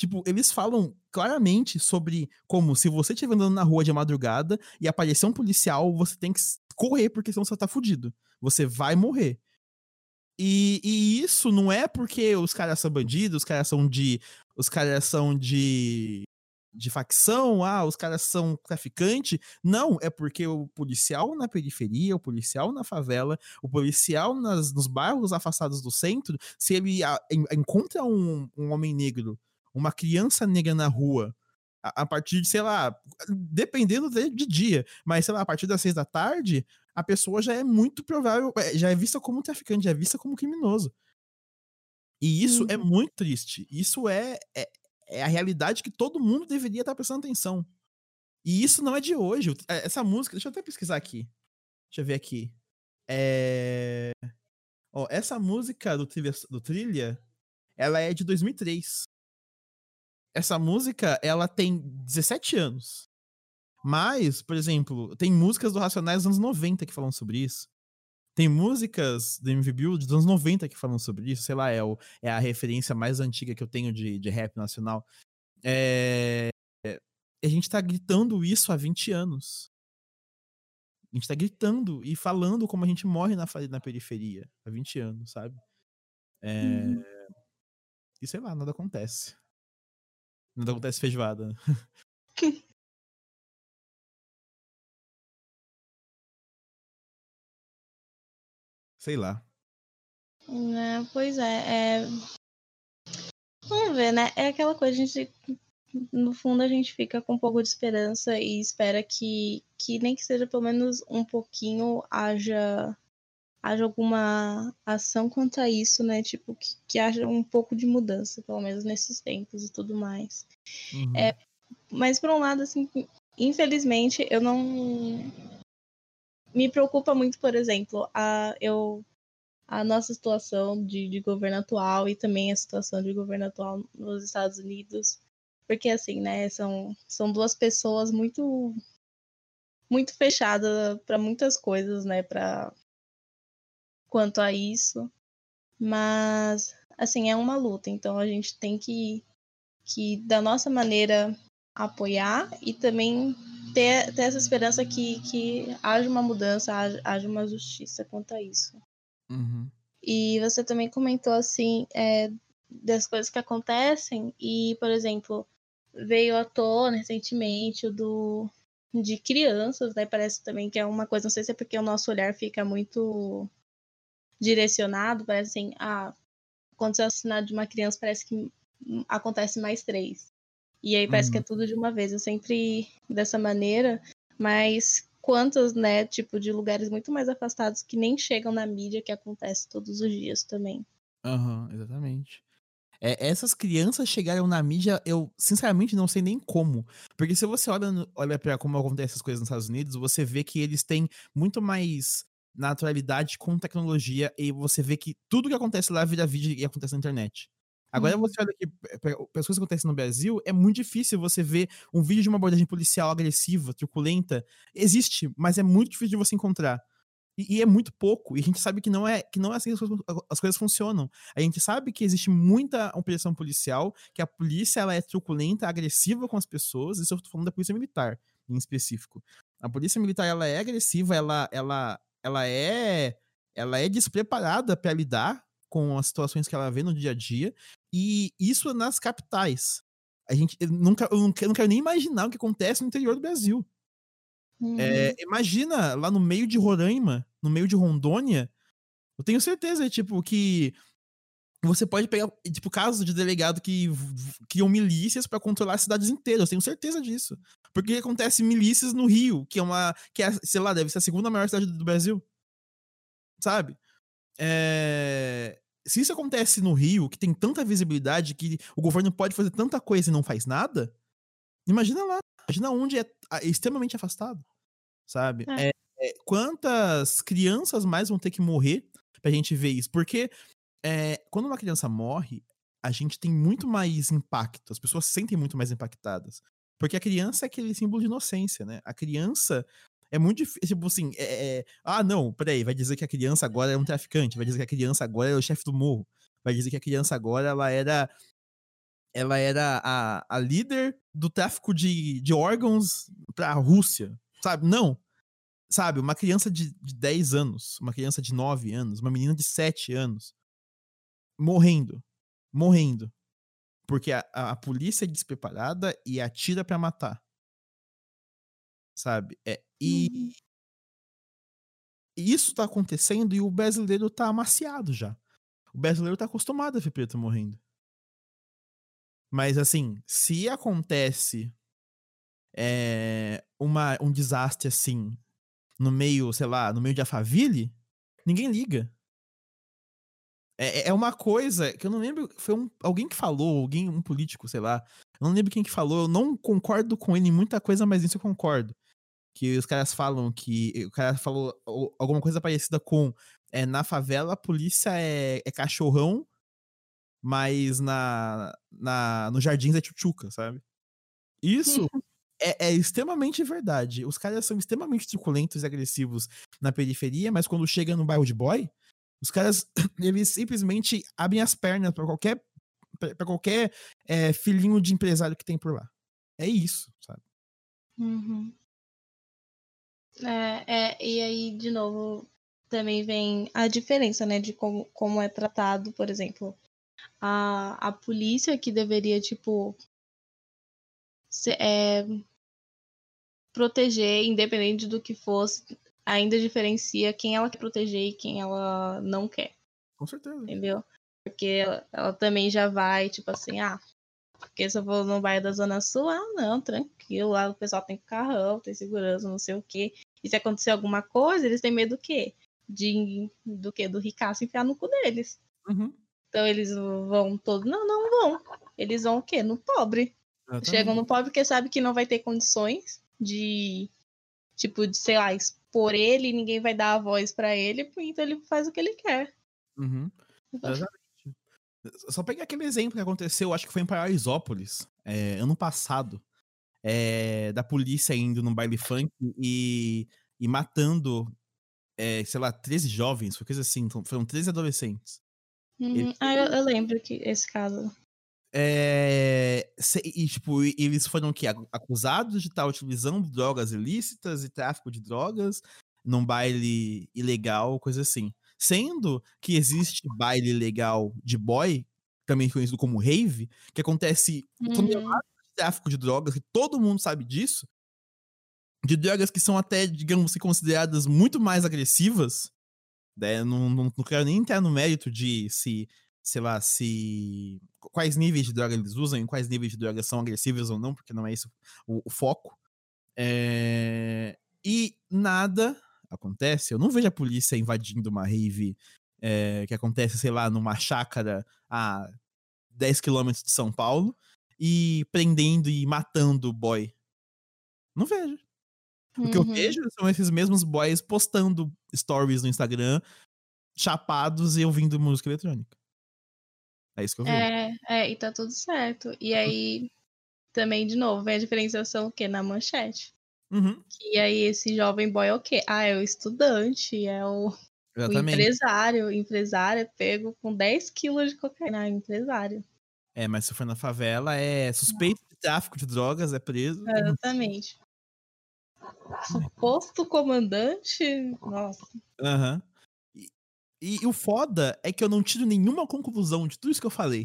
Tipo, eles falam claramente sobre como se você estiver andando na rua de madrugada e aparecer um policial, você tem que correr, porque senão você tá fudido. Você vai morrer. E, e, isso não é porque os caras são bandidos, os caras são de. Os caras são de. De facção, ah, os caras são traficante. Não, é porque o policial na periferia, o policial na favela, o policial nas, nos bairros afastados do centro, se ele a, encontra um, um homem negro, uma criança negra na rua, a, a partir de, sei lá, dependendo de, de, dia, mas sei lá, a partir das seis da tarde, a pessoa já é muito provável, é, já é vista como traficante, já é vista como criminoso. E isso é uhum. é muito triste. Isso é, é, é, a realidade que todo mundo deveria estar prestando atenção. E isso não é de hoje. É, essa música, deixa eu até pesquisar aqui. Deixa eu ver aqui. É... Ó, essa música do trilha, do trilha, ela é de 2003. Essa música, ela tem 17 anos. Mas, por exemplo, tem músicas do Racionais dos anos 90 que falam sobre isso. Tem músicas do MV Build dos anos 90 que falam sobre isso. Sei lá, é, o, é a referência mais antiga que eu tenho de, de rap nacional. É, a gente tá gritando isso há 20 anos. A gente tá gritando e falando como a gente morre na, na periferia há 20 anos, sabe? É... Uhum. E sei lá, nada acontece. Nada acontece feijoada. Sei lá. É, pois é, é, Vamos ver, né? É aquela coisa, a gente. No fundo, a gente fica com um pouco de esperança e espera que, que nem que seja pelo menos um pouquinho haja, haja alguma ação quanto a isso, né? Tipo, que, que haja um pouco de mudança, pelo menos nesses tempos e tudo mais. Uhum. É, mas, por um lado, assim, infelizmente, eu não me preocupa muito, por exemplo, a, eu, a nossa situação de, de governo atual e também a situação de governo atual nos Estados Unidos. Porque, assim, né, são, são duas pessoas muito muito fechadas para muitas coisas, né, para quanto a isso. Mas, assim, é uma luta, então a gente tem que, que da nossa maneira, apoiar e também ter, ter essa esperança que, que haja uma mudança, haja, haja uma justiça quanto a isso. Uhum. E você também comentou, assim, é, das coisas que acontecem, e, por exemplo, veio à tona recentemente o do de crianças, né? Parece também que é uma coisa, não sei se é porque o nosso olhar fica muito direcionado, parece assim, ah, quando você é assassinato de uma criança, parece que acontece mais três. E aí parece uhum. que é uhum. tudo de uma vez. Eu sempre dessa maneira, mas quantos, né, tipo, de lugares muito mais afastados que nem chegam na mídia que acontece todos os dias também. Aham, uhum, exatamente. É, essas crianças chegaram na mídia, eu sinceramente não sei nem como. Porque se você olha, olha para como acontecem essas coisas nos Estados Unidos, você vê que eles têm muito mais naturalidade com tecnologia e você vê que tudo que acontece lá vira vídeo e acontece na internet. Agora Uhum. você olha que para as coisas que acontecem no Brasil, é muito difícil você ver um vídeo de uma abordagem policial agressiva, truculenta. Existe, mas é muito difícil de você encontrar. E, e é muito pouco. E a gente sabe que não é que não é assim que as coisas, as coisas funcionam. A gente sabe que existe muita opressão policial, que a polícia ela é truculenta, agressiva com as pessoas. Isso eu tô falando da polícia militar, em específico. A polícia militar ela é agressiva, ela ela ela é ela é despreparada para lidar com as situações que ela vê no dia a dia e isso nas capitais. A gente eu nunca eu não quero, eu não quero nem imaginar o que acontece no interior do Brasil. Uhum. É, imagina lá no meio de Roraima, no meio de Rondônia, eu tenho certeza, tipo, que você pode pegar, tipo, casos de delegado que criam milícias pra controlar cidades inteiras, eu tenho certeza disso. Porque acontece milícias no Rio, que é uma, que é, sei lá, deve ser a segunda maior cidade do Brasil. Sabe? É, Se isso acontece no Rio, que tem tanta visibilidade, que o governo pode fazer tanta coisa e não faz nada, imagina lá. Imagina onde é extremamente afastado, sabe? É. É, quantas crianças mais vão ter que morrer pra gente ver isso? Porque quando uma criança morre, a gente tem muito mais impacto, as pessoas se sentem muito mais impactadas. Porque a criança é aquele símbolo de inocência, né? A criança é muito difícil, tipo assim, é, é, ah, não, peraí, vai dizer que a criança agora é um traficante, vai dizer que a criança agora é o chefe do morro, vai dizer que a criança agora ela era ela era a, a líder do tráfico de, de órgãos pra Rússia, sabe? Não. Sabe, uma criança de, de 10 anos, uma criança de 9 anos, uma menina de 7 anos, morrendo, morrendo, porque a, a, polícia é despreparada e atira pra matar, sabe? É, e Uhum. e isso tá acontecendo e o brasileiro tá amaciado já. O brasileiro tá acostumado a ver preto morrendo. Mas assim, se acontece é, uma, um desastre assim, no meio, sei lá, no meio de Alphaville, ninguém liga. É, é uma coisa que eu não lembro, foi um, alguém que falou, alguém, um político, sei lá. Eu não lembro quem que falou, eu não concordo com ele em muita coisa, mas nisso eu concordo. Que os caras falam que. O cara falou alguma coisa parecida com. É, na favela a polícia é, é cachorrão, mas na, na, nos jardins é tchutchuca, sabe? Isso é, é extremamente verdade. Os caras são extremamente truculentos e agressivos na periferia, mas quando chega no bairro de boy, os caras eles simplesmente abrem as pernas pra qualquer para qualquer é, filhinho de empresário que tem por lá. É isso, sabe? Uhum. É, é, e aí, de novo, também vem a diferença, né, de como, como é tratado, por exemplo, a, a polícia que deveria, tipo, se- é, proteger, independente do que fosse, ainda diferencia quem ela quer proteger e quem ela não quer, Com certeza. entendeu? Porque ela, ela também já vai, tipo assim, ah, porque se eu for no bairro da Zona Sul, ah, não, tranquilo, lá o pessoal tem carrão, tem segurança, não sei o quê. E se acontecer alguma coisa, eles têm medo do quê? De, do quê? Do ricaço enfiar no cu deles. Uhum. Então eles vão todos. Não, não vão. Eles vão o quê? No pobre. Chegam no pobre porque sabe que não vai ter condições de, tipo, de, sei lá, expor ele ninguém vai dar a voz pra ele, então ele faz o que ele quer. Uhum. Exatamente. Só pegar aquele exemplo que aconteceu, acho que foi em Paraisópolis, é, ano passado, é, da polícia indo num baile funk e, e matando, é, sei lá, 13 jovens, foi coisa assim, então foram 13 adolescentes. Uhum. Ele- Ah, eu, eu lembro que esse caso. É, se- e, tipo, eles foram que acusados de estar utilizando drogas ilícitas e tráfico de drogas num baile ilegal, coisa assim. Sendo que existe baile ilegal de boy, também conhecido como rave, que acontece toneladas de tráfico de drogas, que todo mundo sabe disso, de drogas que são até, digamos, consideradas muito mais agressivas. Né? Não, não, não quero nem entrar no mérito de se, sei lá, se. quais níveis de droga eles usam e quais níveis de droga são agressivos ou não, porque não é isso o, o foco. É, E nada acontece. Eu não vejo a polícia invadindo uma rave é, que acontece, sei lá, numa chácara a 10 quilômetros de São Paulo e prendendo e matando o boy. Não vejo. O que eu Uhum. vejo são esses mesmos boys postando stories no Instagram, chapados e ouvindo música eletrônica. É isso que eu vejo. É, é, e tá tudo certo. E aí, também, de novo, vem a diferenciação o quê? Na manchete. Uhum, E aí, esse jovem boy é o quê? Ah, é o estudante, é o, o empresário. Empresário é pego com 10 quilos de cocaína. Ah, empresário. É, mas se for na favela, é suspeito de tráfico de drogas, é preso. É, Exatamente. Suposto comandante. Nossa. Aham. E, e o foda é que eu não tiro nenhuma conclusão de tudo isso que eu falei.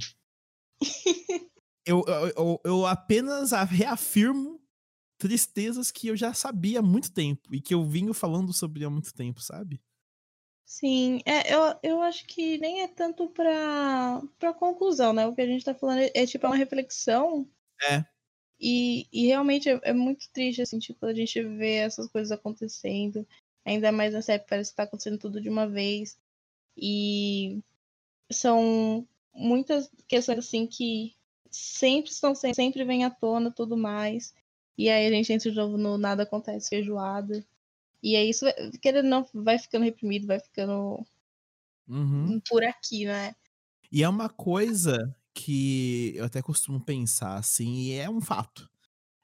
eu, eu, eu, eu apenas reafirmo tristezas que eu já sabia há muito tempo e que eu vinha falando sobre há muito tempo, sabe? Sim, é, eu, eu acho que nem é tanto pra, pra conclusão, né? O que a gente tá falando é, é tipo é uma reflexão. É. E, e realmente é, é muito triste, assim, tipo, a gente ver essas coisas acontecendo. Ainda mais nessa época, parece que tá acontecendo tudo de uma vez. E são muitas questões, assim, que sempre estão sempre, sempre vêm à tona tudo mais. E aí a gente entra de novo no nada acontece feijoada. E aí isso, vai- querendo não, vai ficando reprimido, vai ficando Uhum. por aqui, né? E é uma coisa que eu até costumo pensar, assim, e é um fato.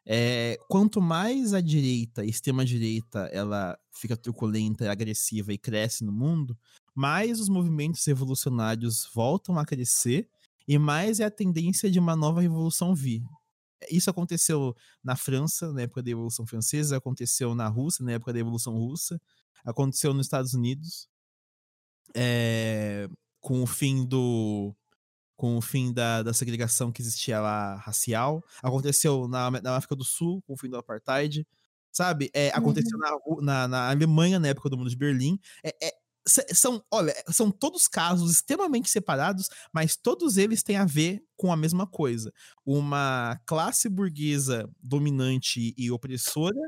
É, quanto mais a direita, a extrema-direita, ela fica truculenta, agressiva e cresce no mundo, mais os movimentos revolucionários voltam a crescer e mais é a tendência de uma nova revolução vir. Isso aconteceu na França, na época da Revolução Francesa, aconteceu na Rússia, na época da Revolução Russa, aconteceu nos Estados Unidos, é, com o fim do com o fim da, da segregação que existia lá racial. Aconteceu na, na África do Sul, com o fim do apartheid. Sabe? É, aconteceu na, Ru- na, na Alemanha, na época do mundo de Berlim. É, é, são, olha, são todos casos extremamente separados, mas todos eles têm a ver com a mesma coisa. Uma classe burguesa dominante e opressora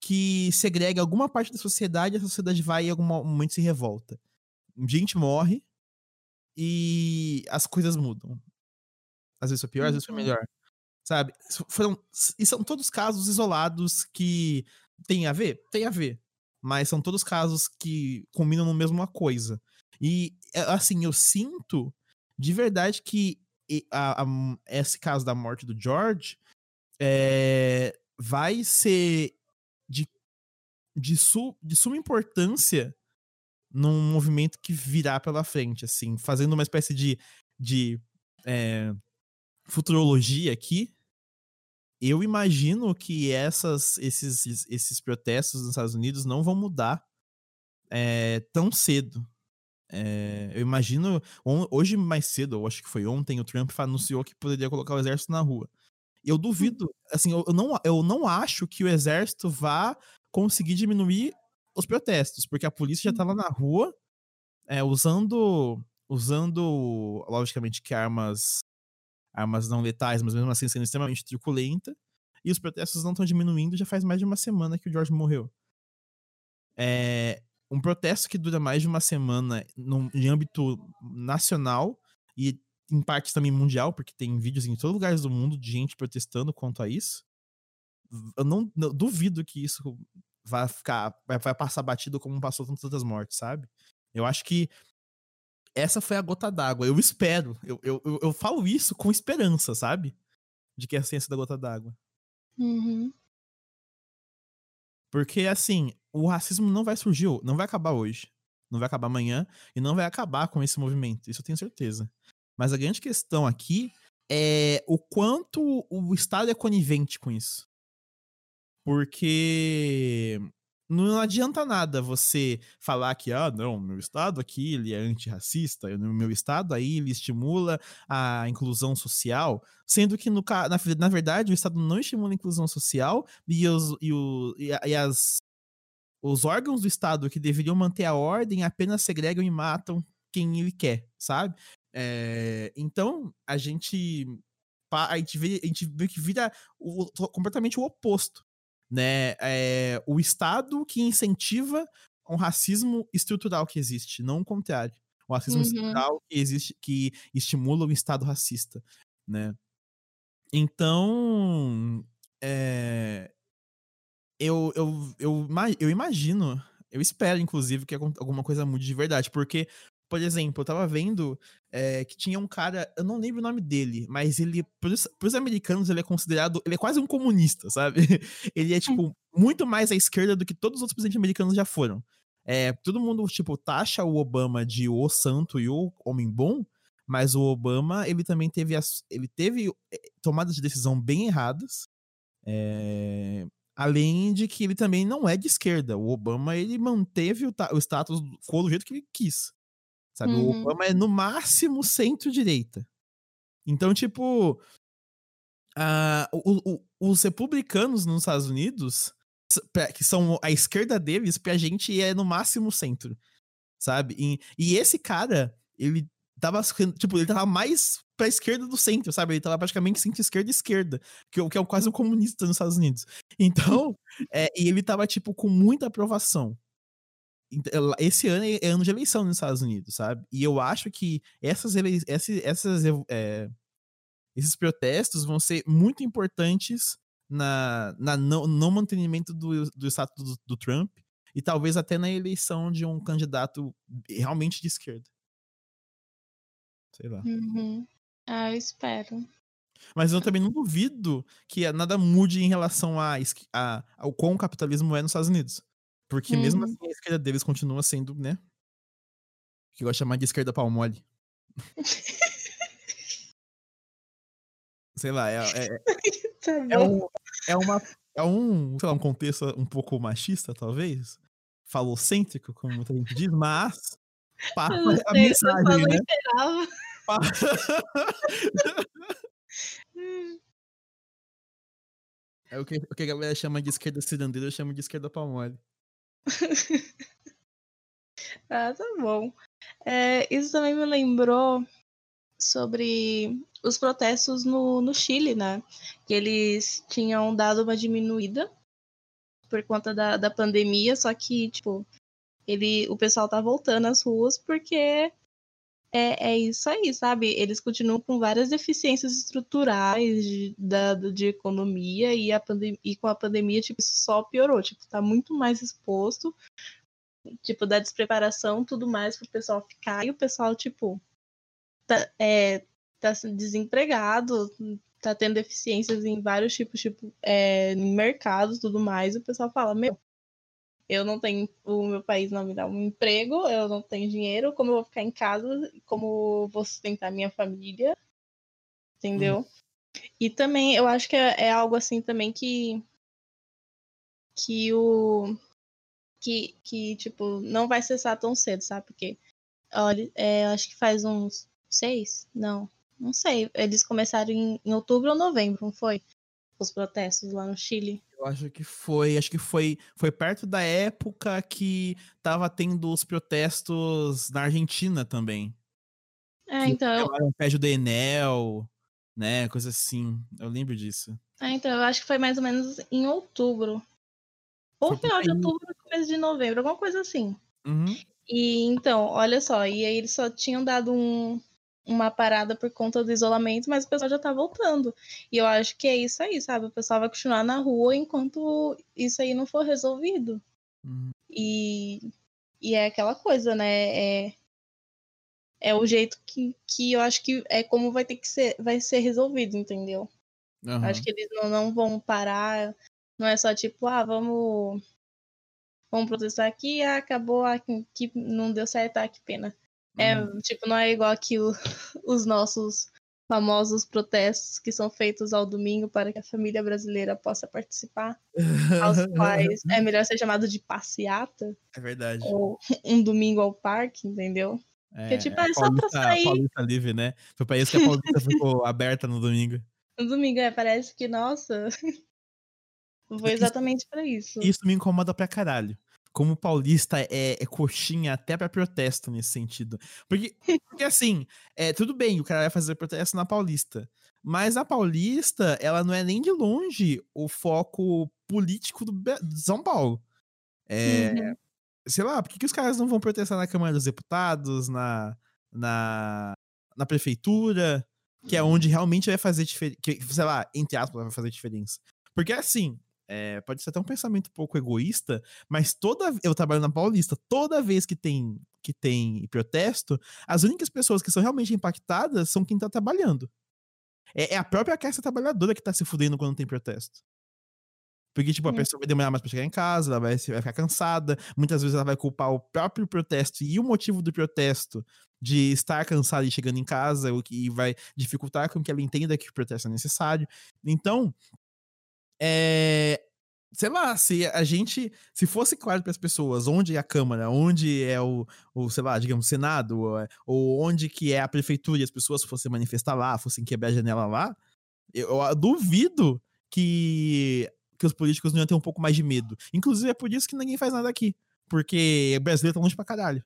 que segrega alguma parte da sociedade e a sociedade vai e em algum momento se revolta. Gente morre e as coisas mudam. Às vezes foi pior, às vezes foi Uhum. melhor. Sabe? Foram, e são todos casos isolados que tem a ver? Tem a ver. Mas são todos casos que combinam no mesma coisa. E, é, assim, eu sinto de verdade que a- a- esse caso da morte do George é, vai ser de, de, su, de suma importância num movimento que virá pela frente, assim, fazendo uma espécie de, de é, futurologia aqui. Eu imagino que essas, esses, esses protestos nos Estados Unidos não vão mudar é, tão cedo. É, eu imagino, hoje mais cedo, eu acho que foi ontem, o Trump anunciou que poderia colocar o exército na rua. Eu duvido, assim, eu, eu não, eu não acho que o exército vá conseguir diminuir os protestos, porque a polícia já estava na rua é, usando, usando, logicamente, que armas, armas não letais, mas mesmo assim sendo extremamente truculenta, e os protestos não estão diminuindo, já faz mais de uma semana que o George morreu. É, um protesto que dura mais de uma semana num, em âmbito nacional e em partes também mundial, porque tem vídeos em todos os lugares do mundo de gente protestando quanto a isso. Eu não, não- duvido que isso vai ficar, vai, vai passar batido como passou tantas mortes, sabe? Eu acho que essa foi a gota d'água. Eu espero, eu, eu, eu, eu falo isso com esperança, sabe? De que essa tenha sido a gota d'água. Uhum. Porque, assim, o racismo não vai surgir, não vai acabar hoje. Não vai acabar amanhã e não vai acabar com esse movimento. Isso eu tenho certeza. Mas a grande questão aqui é o quanto o Estado é conivente com isso. Porque não adianta nada você falar que, ah, não, meu Estado aqui ele é antirracista, no meu Estado aí ele estimula a inclusão social, sendo que no, na, na verdade o Estado não estimula a inclusão social e, os, e, o, e, e as, os órgãos do Estado que deveriam manter a ordem apenas segregam e matam quem ele quer, sabe? É, então, a gente, a gente, vê, a gente vê que vira o- completamente o oposto, né? É, o Estado que incentiva um racismo estrutural que existe, não o contrário. O racismo Uhum. estrutural que existe, que estimula o Estado racista, né? Então, é, eu, eu, eu, eu imagino, eu espero, inclusive, que alguma coisa mude de verdade, porque, por exemplo, eu tava vendo é, que tinha um cara, eu não lembro o nome dele, mas ele, pros, pros americanos, ele é considerado, ele é quase um comunista, sabe? Ele é, tipo, muito mais à esquerda do que todos os outros presidentes americanos já foram. É, todo mundo, tipo, taxa o Obama de o santo e o homem bom, mas o Obama, ele também teve, as, ele teve eh, tomadas de decisão bem erradas, é, além de que ele também não é de esquerda. O Obama, ele manteve o, o status quo do jeito que ele quis. Sabe? O Uhum. Obama é no máximo centro-direita. Então, tipo, ah, o- o- os republicanos nos Estados Unidos, que são a esquerda deles, pra gente é no máximo centro. Sabe? E, e esse cara, ele tava, tipo, ele tava mais pra esquerda do centro, sabe? Ele tava praticamente centro-esquerda e esquerda, que, é- que é quase um comunista nos Estados Unidos. Então, é, e ele tava, tipo, com muita aprovação. Esse ano é é ano de eleição nos Estados Unidos, sabe? E eu acho que essas, elei esse- essas, é, esses protestos vão ser muito importantes na, na não, não mantenimento do, do status do, do Trump e talvez até na eleição de um candidato realmente de esquerda. Sei lá. Uhum. Ah, eu espero. Mas eu também não duvido que nada mude em relação a, a- ao quão o capitalismo é nos Estados Unidos. Porque mesmo Uhum. assim a esquerda deles continua sendo, né? Que eu gosto de chamar de esquerda pau mole. Sei lá, é, é, Tá é, um, é uma. É um, sei lá, um contexto um pouco machista, talvez. Falocêntrico, como muita gente diz, mas passa a mensagem, né? É o que, o que a galera chama de esquerda cirandeira, eu chamo de esquerda pau mole. Ah, tá bom. É, isso também me lembrou sobre os protestos no, no Chile, né? Que eles tinham dado uma diminuída por conta da, da pandemia, só que, tipo, ele, o pessoal tá voltando às ruas porque é, é isso aí, sabe? Eles continuam com várias deficiências estruturais de, da, de economia e, a e com a pandemia, tipo, isso só piorou. Tipo, tá muito mais exposto tipo, da despreparação, tudo mais pro pessoal ficar, e o pessoal, tipo, tá, é, tá desempregado, tá tendo deficiências em vários tipos, tipo, é, em mercados, tudo mais, o pessoal fala, meu, eu não tenho, o meu país não me dá um emprego, eu não tenho dinheiro, como eu vou ficar em casa, como eu vou sustentar minha família, entendeu? E também, eu acho que é, é algo assim também que que o que, que, tipo, não vai cessar tão cedo, sabe? Porque, olha, é, acho que faz uns seis? Não, não sei. Eles começaram em, em outubro ou novembro, não foi? Os protestos lá no Chile. Eu acho que foi, acho que foi, foi perto da época que tava tendo os protestos na Argentina também. É, então, o pé do Enel, né, coisa assim. Eu lembro disso. é, então, eu acho que foi mais ou menos em outubro. Ou Foi final de outubro, começo de novembro, alguma coisa assim. Uhum. E então, olha só, e aí eles só tinham dado um, uma parada por conta do isolamento, mas o pessoal já tá voltando. E eu acho que é isso aí, sabe? O pessoal vai continuar na rua enquanto isso aí não for resolvido. Uhum. E, e é aquela coisa, né? É, é o jeito que, que eu acho que é como vai ter que ser, vai ser resolvido, entendeu? Aham. Acho que eles não, não vão parar. Não é só tipo, ah, vamos. Vamos protestar aqui, ah, acabou, ah, que não deu certo, ah, que pena. É, Uhum. tipo, não é igual aqui o- os nossos famosos protestos que são feitos ao domingo para que a família brasileira possa participar, aos quais é melhor ser chamado de passeata É verdade. ou um domingo ao parque, entendeu? É, tipo, é é só pra sair. Paulista livre, né? Foi pra isso que a Paulista ficou aberta no domingo. No domingo, é, parece que, nossa, foi exatamente para isso. Isso me incomoda pra caralho. Como o paulista é, é coxinha até pra protesto nesse sentido. Porque, porque assim, é, tudo bem, o cara vai fazer protesto na Paulista. Mas a Paulista, ela não é nem de longe o foco político do, São Paulo. É, Uhum. sei lá, por que, que os caras não vão protestar na Câmara dos Deputados, na, na, na prefeitura, que é onde realmente vai fazer diferença, sei lá, entre aspas, vai fazer diferença. Porque assim, é, pode ser até um pensamento um pouco egoísta, mas toda eu trabalho na Paulista, toda vez que tem que tem protesto, as únicas pessoas que são realmente impactadas são quem tá trabalhando. É, é a própria classe trabalhadora que tá se fudendo quando tem protesto. Porque, tipo, a é. pessoa vai demorar mais pra chegar em casa, ela vai, vai ficar cansada, muitas vezes ela vai culpar o próprio protesto e o motivo do protesto de estar cansada e chegando em casa, o que vai dificultar com que ela entenda que o protesto é necessário. Então, é, sei lá, se a gente, se fosse claro para as pessoas onde é a Câmara, onde é o, o sei lá, digamos, Senado, ou, ou, onde que é a prefeitura e as pessoas fossem manifestar lá, fossem quebrar a janela lá, eu, eu duvido que, que os políticos não iam ter um pouco mais de medo. Inclusive é por isso que ninguém faz nada aqui, porque o brasileiro tá longe pra caralho.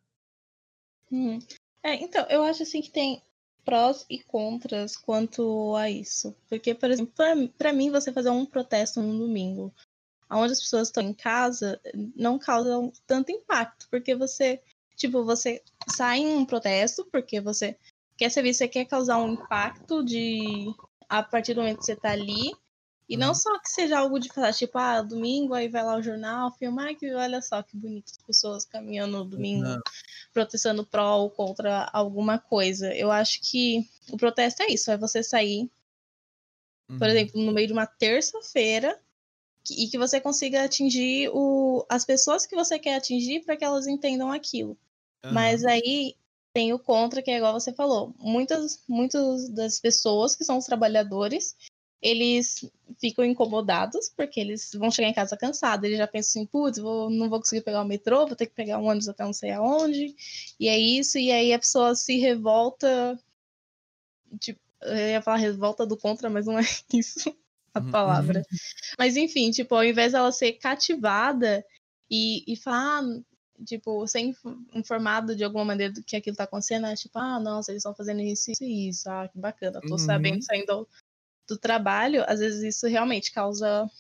Hum. É, então, eu acho assim que tem prós e contras quanto a isso. Porque, por exemplo, para mim, você fazer um protesto no domingo, onde as pessoas estão em casa, não causa tanto impacto, porque você, tipo, você sai em um protesto porque você quer saber, você quer causar um impacto de a partir do momento que você tá ali, e não uhum. só que seja algo de falar, tipo, ah, domingo, aí vai lá o jornal, filmar que olha só que bonito as pessoas caminhando no domingo, não. protestando pró ou contra alguma coisa. Eu acho que o protesto é isso, é você sair, uhum. por exemplo, no meio de uma terça-feira e que você consiga atingir o, as pessoas que você quer atingir para que elas entendam aquilo. Uhum. Mas aí tem o contra, que é igual você falou. Muitas, muitas das pessoas que são os trabalhadores, eles ficam incomodados porque eles vão chegar em casa cansados. Eles já pensam assim, putz, vou, não vou conseguir pegar o metrô, vou ter que pegar um ônibus até não sei aonde. E é isso, e aí a pessoa se revolta. Tipo, eu ia falar revolta do contra, mas não é isso a uhum. palavra. Mas enfim, tipo, ao invés dela ser cativada e, e falar, ah, tipo, ser informado de alguma maneira do que aquilo tá acontecendo, é tipo, ah, nossa, eles estão fazendo isso, isso e isso, ah, que bacana, tô uhum. sabendo, saindo do trabalho, às vezes isso realmente causa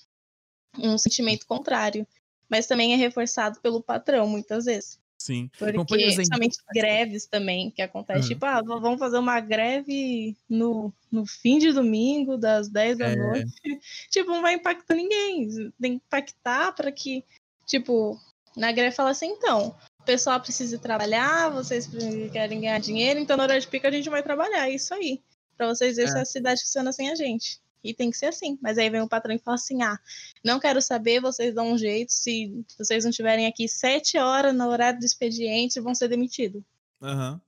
um sentimento contrário. Mas também é reforçado pelo patrão, muitas vezes. Sim. Porque, Bom, por exemplo, principalmente greves também, que acontece, uhum. tipo, ah, vamos fazer uma greve no, no fim de domingo, das 10 da é. noite. tipo, não vai impactar ninguém. Tem que impactar para que, tipo, na greve fala assim, então, o pessoal precisa trabalhar, vocês querem ganhar dinheiro, então na hora de pico a gente vai trabalhar, é isso aí. Pra vocês verem é. se a cidade funciona sem a gente. E tem que ser assim. Mas aí vem o patrão e fala assim: ah, não quero saber, vocês dão um jeito. Se vocês não estiverem aqui sete horas no horário do expediente, vão ser demitidos. Aham. Uhum.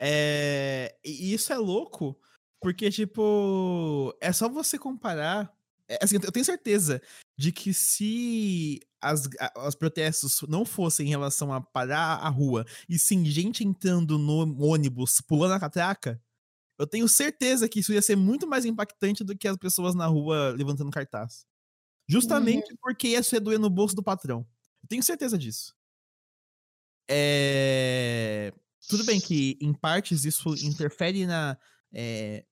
É... E isso é louco, porque, tipo, é só você comparar. É, assim, eu tenho certeza de que se as, os protestos não fossem em relação a parar a rua, e sim gente entrando no ônibus, pulando a catraca, eu tenho certeza que isso ia ser muito mais impactante do que as pessoas na rua levantando cartaz. Justamente uhum. porque ia ser doer no bolso do patrão. Eu tenho certeza disso. É... Tudo bem que, em partes, isso interfere na. É...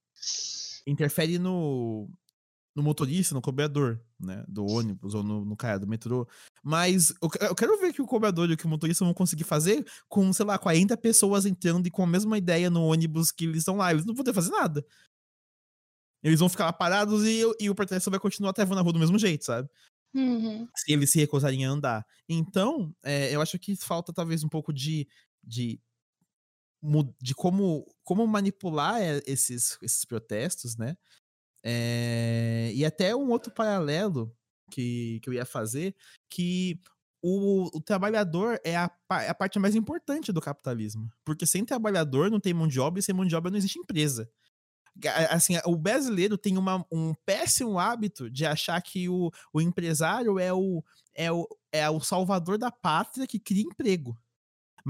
Interfere no, no motorista, no cobrador, né? Do ônibus ou no, no cara do metrô. Mas eu, eu quero ver que o cobrador e o motorista vão conseguir fazer com, sei lá, 40 pessoas entrando e com a mesma ideia no ônibus que eles estão lá. Eles não vão poder fazer nada. Eles vão ficar lá parados e, e o protesto vai continuar até na rua do mesmo jeito, sabe? Uhum. Se eles se recusarem a andar. Então, é, eu acho que falta talvez um pouco de, de de como, como manipular é, esses, esses protestos, né? É, e até um outro paralelo que, que eu ia fazer, que o, o trabalhador é a, é a parte mais importante do capitalismo. Porque sem trabalhador não tem mão de obra e sem mão de obra não existe empresa. Assim, o brasileiro tem uma, um péssimo hábito de achar que o, o empresário é o, é, o, é o salvador da pátria que cria emprego.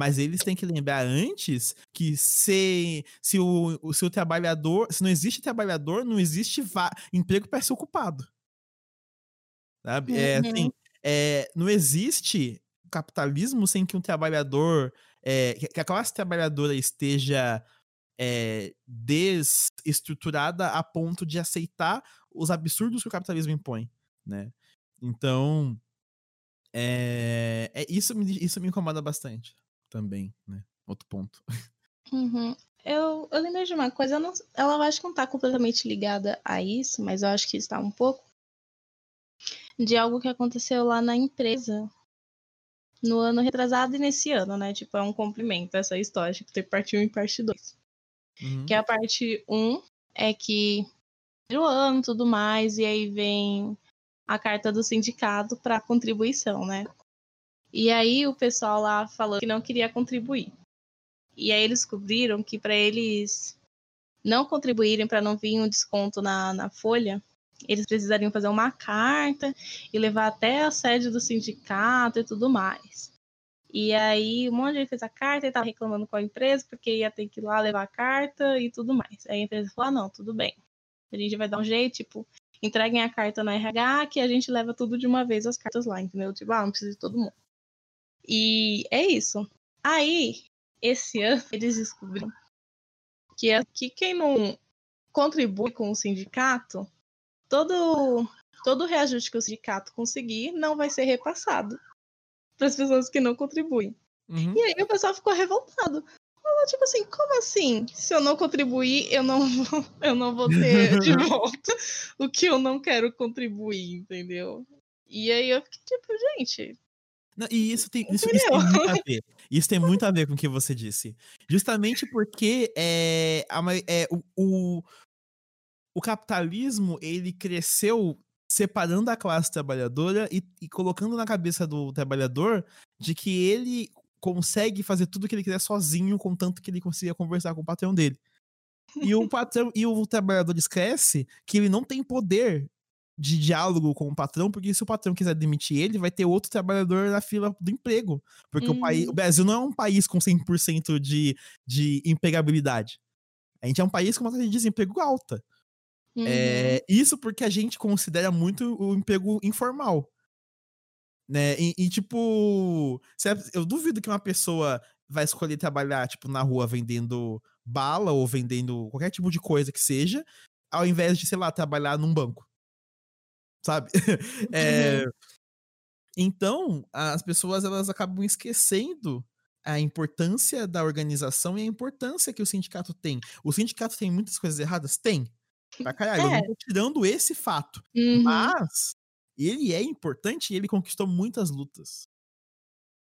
Mas eles têm que lembrar antes que se, se, o, se o trabalhador. Se não existe trabalhador, não existe emprego para ser ocupado. Sabe? Uhum. É, assim, é, não existe capitalismo sem que um trabalhador. É, que a classe trabalhadora esteja é, desestruturada a ponto de aceitar os absurdos que o capitalismo impõe, né? Então, É, é isso, me, isso me incomoda bastante também, né? Outro ponto. Uhum. Eu, eu lembro de uma coisa, não, ela acho que não tá completamente ligada a isso, mas eu acho que está um pouco. De algo que aconteceu lá na empresa no ano retrasado e nesse ano, né? Tipo, é um complemento essa história. Tipo, tem parte 1 e parte 2. Uhum. Que a parte 1 é que o ano tudo mais, e aí vem a carta do sindicato para contribuição, né? E aí o pessoal lá falou que não queria contribuir. E aí eles descobriram que para eles não contribuírem para não vir um desconto na, na folha, eles precisariam fazer uma carta e levar até a sede do sindicato e tudo mais. E aí um monte de gente fez a carta e estava reclamando com a empresa porque ia ter que ir lá levar a carta e tudo mais. Aí a empresa falou: ah, não, tudo bem. A gente vai dar um jeito, tipo, entreguem a carta no RH que a gente leva tudo de uma vez as cartas lá, entendeu? Tipo, ah, não precisa de todo mundo. E é isso. Aí, esse ano, eles descobriram que, é, que quem não contribui com o sindicato, todo, todo reajuste que o sindicato conseguir não vai ser repassado para as pessoas que não contribuem. Uhum. E aí o pessoal ficou revoltado. Falou, tipo assim, como assim? Se eu não contribuir, eu não vou, eu não vou ter de volta o que eu não quero contribuir, entendeu? E aí eu fiquei tipo, gente. Não, e isso tem, isso, isso tem muito a ver. Isso tem muito a ver com o que você disse. Justamente porque é, a, é, o, o, o capitalismo ele cresceu separando a classe trabalhadora e, e, colocando na cabeça do trabalhador de que ele consegue fazer tudo o que ele quiser sozinho, contanto que ele consiga conversar com o patrão dele. E o patrão e o trabalhador esquece que ele não tem poder de diálogo com o patrão, porque se o patrão quiser demitir ele, vai ter outro trabalhador na fila do emprego. Porque uhum. o, país, o Brasil não é um país com 100% de, de empregabilidade. A gente é um país com uma taxa de desemprego alta. Uhum. É, isso porque a gente considera muito o emprego informal. Né? E, e tipo, eu duvido que uma pessoa vai escolher trabalhar, tipo, na rua vendendo bala ou vendendo qualquer tipo de coisa que seja, ao invés de, sei lá, trabalhar num banco. Sabe? é. Então, as pessoas elas acabam esquecendo a importância da organização e a importância que o sindicato tem. O sindicato tem muitas coisas erradas? Tem. Pra caralho, é. eu não tirando esse fato. Uhum. Mas ele é importante e ele conquistou muitas lutas.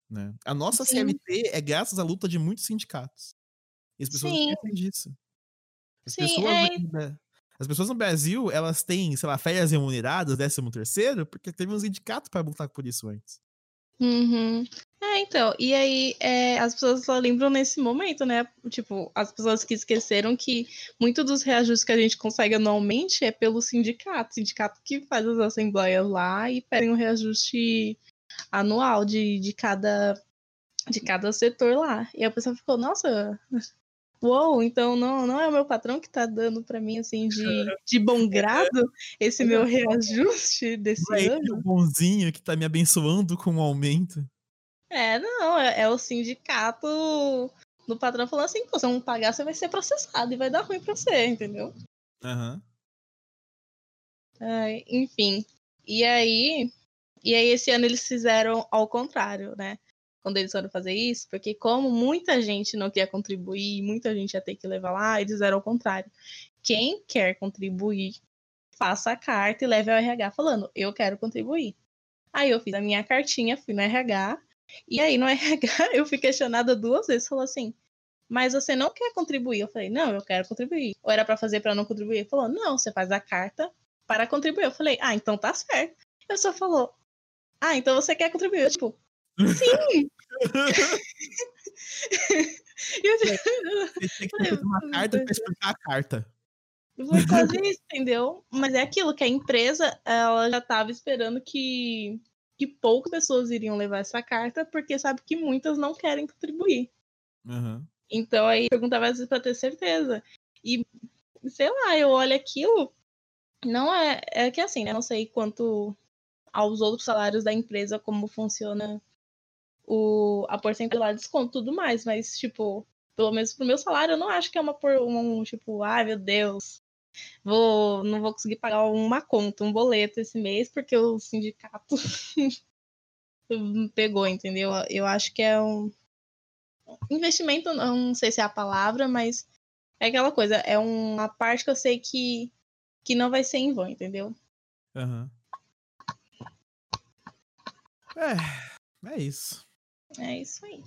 Né? A nossa Sim. CLT é graças à luta de muitos sindicatos. E as pessoas Sim. esquecem disso. As Sim, pessoas, é... as pessoas no Brasil, elas têm, sei lá, férias remuneradas, décimo terceiro, porque teve um sindicato para lutar por isso antes. Uhum. É, então, e aí é, as pessoas só lembram nesse momento, né? Tipo, as pessoas que esqueceram que muito dos reajustes que a gente consegue anualmente é pelo sindicato, sindicato que faz as assembleias lá e pede um reajuste anual de, de cada de cada setor lá. E a pessoa ficou, nossa, uou, então não, não é o meu patrão que tá dando para mim, assim, de, de bom grado esse meu reajuste desse é ano. o bonzinho que tá me abençoando com o um aumento. É, não, é, é, o sindicato do patrão falando assim, se você não pagar, você vai ser processado e vai dar ruim pra você, entendeu? Aham. Uhum. enfim. E aí. E aí esse ano eles fizeram ao contrário, né? Quando eles foram fazer isso, porque como muita gente não queria contribuir, muita gente ia ter que levar lá, eles fizeram o contrário. Quem quer contribuir, faça a carta e leve ao RH falando, eu quero contribuir. Aí eu fiz a minha cartinha, fui no RH, e aí no RH eu fui questionada duas vezes, falou assim, mas você não quer contribuir? Eu falei, não, eu quero contribuir. Ou era para fazer para não contribuir? Ele falou, não, você faz a carta para contribuir. Eu falei, ah, então tá certo. Eu só falou, ah, então você quer contribuir? Eu, tipo, Sim! Eu, Você tem que fazer uma carta pra explicar a carta. Foi quase isso, entendeu? Mas é aquilo que a empresa ela já estava esperando que, que poucas pessoas iriam levar essa carta, porque sabe que muitas não querem contribuir. Uhum. Então aí perguntava às vezes pra ter certeza. E sei lá, eu olho aquilo. Não é. É que assim, né? Não sei quanto aos outros salários da empresa, como funciona o, a porcentagem lá desconto tudo mais, mas, tipo, pelo menos pro meu salário, eu não acho que é uma por um, tipo, ai meu Deus, vou, não vou conseguir pagar uma conta, um boleto esse mês, porque o sindicato pegou, entendeu? Eu acho que é um investimento, não sei se é a palavra, mas é aquela coisa, é uma parte que eu sei que, que não vai ser em vão, entendeu? Aham. É, é isso. É isso aí.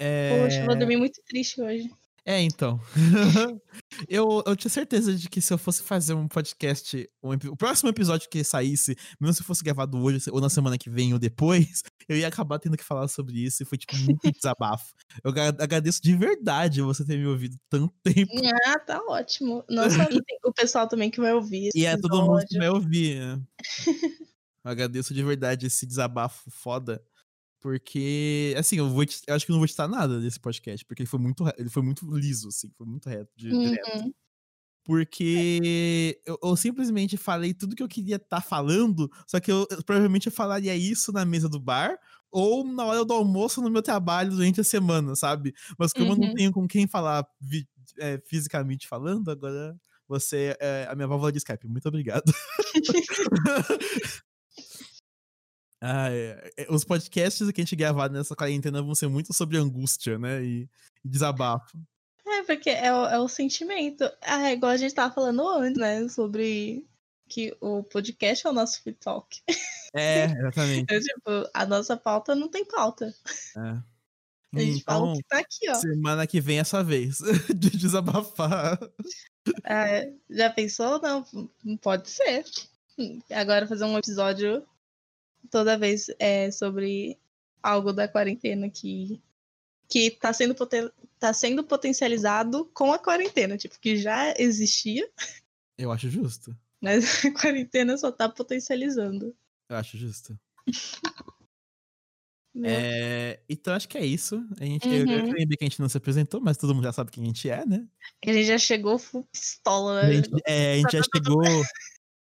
É... Poxa, eu vou dormir muito triste hoje. É, então. eu, eu tinha certeza de que se eu fosse fazer um podcast, um o próximo episódio que saísse, mesmo se fosse gravado hoje, ou na semana que vem, ou depois, eu ia acabar tendo que falar sobre isso e foi, tipo, muito desabafo. Eu agra- agradeço de verdade você ter me ouvido tanto tempo. Ah, tá ótimo. Não só mim, tem o pessoal também que vai ouvir. E é todo mundo que vai ouvir. né? Eu agradeço de verdade esse desabafo foda. Porque, assim, eu, vou, eu acho que não vou editar nada desse podcast, porque ele foi muito, ele foi muito liso, assim, foi muito reto, de, direto. Uhum. Porque eu, eu simplesmente falei tudo que eu queria estar falando, só que eu, eu provavelmente eu falaria isso na mesa do bar ou na hora do almoço no meu trabalho durante a semana, sabe? Mas como eu não Uhum. tenho com quem falar vi- é, fisicamente falando, agora você é a minha válvula de Skype. Muito obrigado. Ah, Os podcasts que a gente gravar nessa quarentena vão ser muito sobre angústia, né? E, e desabafo. É, porque é o, é o sentimento. Ah, é igual a gente tava falando antes, né? Sobre que o podcast é o nosso free talk. É, exatamente. É, tipo, a nossa pauta não tem pauta. É. A gente fala o Então, que tá aqui, ó. semana que vem é sua vez de desabafar. Já pensou? Não, não pode ser. Agora fazer um episódio toda vez é, sobre algo da quarentena que, que tá, sendo poten- tá sendo potencializado com a quarentena, tipo, que já existia, Eu acho justo. mas a quarentena só tá potencializando. Eu acho justo. né? É, então acho que é isso. A gente, eu, eu Uhum. lembrei que a gente não se apresentou, mas todo mundo já sabe quem a gente é, né? A gente já chegou full pistola, A né? gente, é, a gente já chegou,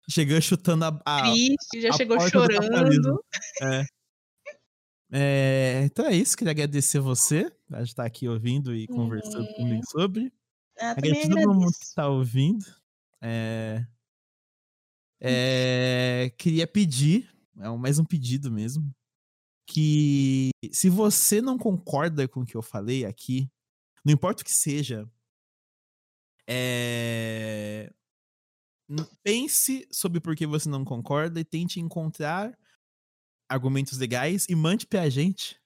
chegou chutando a, a, Triste, já a chegou chorando. É. É, então é isso, queria agradecer você por estar aqui ouvindo e conversando Uhum. comigo sobre. Ah, Agradecer todo mundo que está ouvindo. É, é, queria pedir, é mais um pedido mesmo, que se você não concorda com o que eu falei aqui, não importa o que seja, é, pense sobre por que você não concorda e tente encontrar argumentos legais e mande pra gente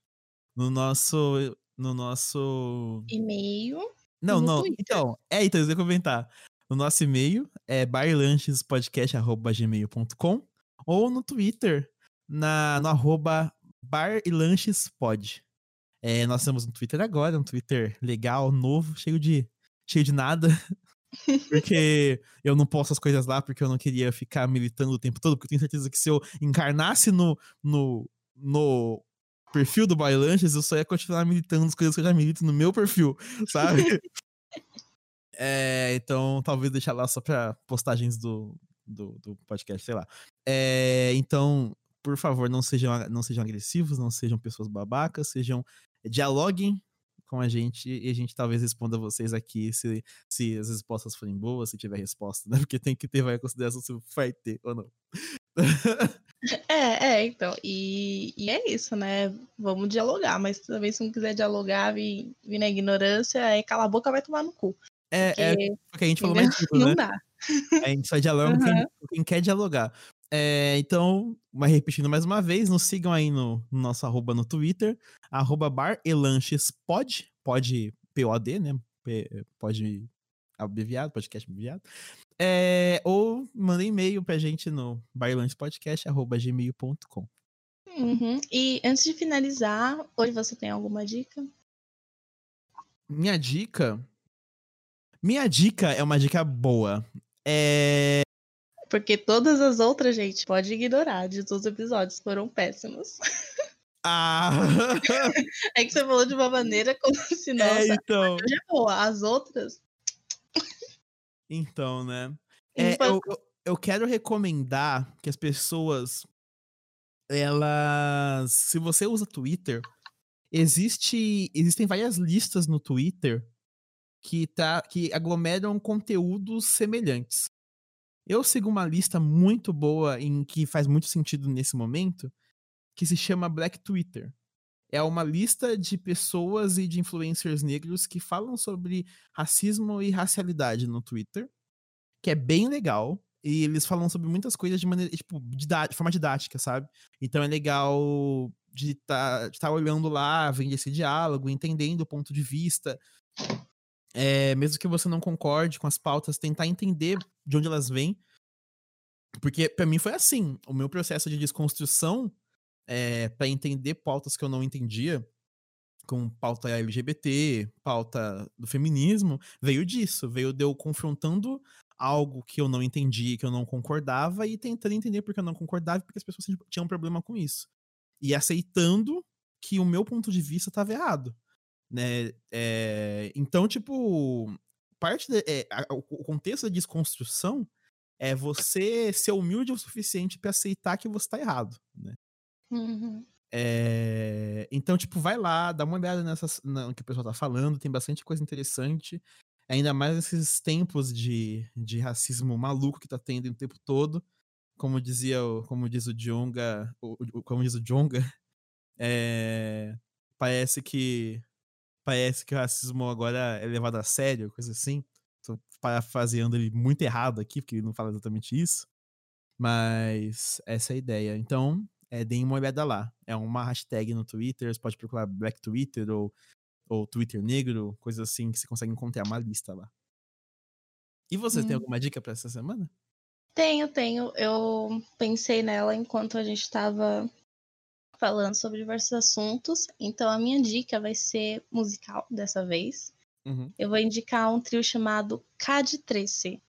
no nosso no nosso E-mail. não, no não. Twitter. Então, é, então, eu ia comentar. O nosso e-mail é barlanchespodcast.gmail.com ou no Twitter, na, no arroba barlanchespod. É, nós temos um Twitter agora, um Twitter legal, novo, cheio de, cheio de nada. Porque eu não posto as coisas lá porque eu não queria ficar militando o tempo todo, porque eu tenho certeza que se eu encarnasse no, no, no perfil do Bailanches, eu só ia continuar militando as coisas que eu já milito no meu perfil, sabe? É, então, talvez deixar lá só pra postagens do, do, do podcast, sei lá. É, então, por favor, não sejam, não sejam agressivos, não sejam pessoas babacas, sejam. Dialoguem com a gente e a gente talvez responda vocês aqui se, se as respostas forem boas, se tiver resposta, né? Porque tem que ter vai consideração se vai ter ou não. É, é, então. E, e é isso, né? Vamos dialogar, mas também se não quiser dialogar, vir, vir na ignorância, aí cala a boca vai tomar no cu. É, é Porque porque a gente falou mais tudo, né? não dá. A gente só dialoga com quem, quem quer dialogar. É, então, mas repetindo mais uma vez, nos sigam aí no, no nosso arroba no Twitter, arroba barelanchespod, pode POD, né? P- Pode abreviado, podcast abreviado. É, ou mandem e-mail pra gente no barelanchespodcast.gmail.com. Uhum. E antes de finalizar, hoje você tem alguma dica? Minha dica. Minha dica é uma dica boa. É. Porque todas as outras, gente, pode ignorar. De todos os episódios foram péssimos. Ah! É que você falou de uma maneira como se, nossa, é, então. é boa. As outras. Então, né? É, eu- eu quero recomendar que as pessoas. Elas. Se você usa Twitter, existe, existem várias listas no Twitter que, tá, que aglomeram conteúdos semelhantes. Eu sigo uma lista muito boa em que faz muito sentido nesse momento, que se chama Black Twitter. É uma lista de pessoas e de influencers negros que falam sobre racismo e racialidade no Twitter, que é bem legal. E eles falam sobre muitas coisas de maneira, tipo, de forma didática, sabe? Então é legal de estar tá, tá olhando lá, vendo esse diálogo, entendendo o ponto de vista. É, mesmo que você não concorde com as pautas, tentar entender de onde elas vêm. Porque para mim foi assim, o meu processo de desconstrução é, para entender pautas que eu não entendia, com pauta LGBT, pauta do feminismo, veio disso, veio de eu confrontando algo que eu não entendi, que eu não concordava e tentando entender porque eu não concordava e porque as pessoas tinham um problema com isso. E aceitando que o meu ponto de vista estava errado, né? É, então, tipo, parte de, é, a, o contexto da desconstrução é você ser humilde o suficiente para aceitar que você está errado, né? Uhum. É, então, tipo, vai lá, dá uma olhada nessas, no que o pessoal tá falando, tem bastante coisa interessante. Ainda mais nesses tempos de, de racismo maluco que tá tendo o tempo todo. Como dizia, como diz o Jonga, como diz o Jonga, é, parece que parece que o racismo agora é levado a sério, coisa assim. Tô parafraseando ele muito errado aqui, porque ele não fala exatamente isso. Mas essa é a ideia. Então, é, deem uma olhada lá. É uma hashtag no Twitter, você pode procurar Black Twitter ou, ou Twitter Negro, coisas assim que você consegue encontrar uma lista lá. E você hum. tem alguma dica para essa semana? Tenho, tenho. Eu pensei nela enquanto a gente estava falando sobre diversos assuntos. Então a minha dica vai ser musical dessa vez. Uhum. Eu vou indicar um trio chamado Cad 13,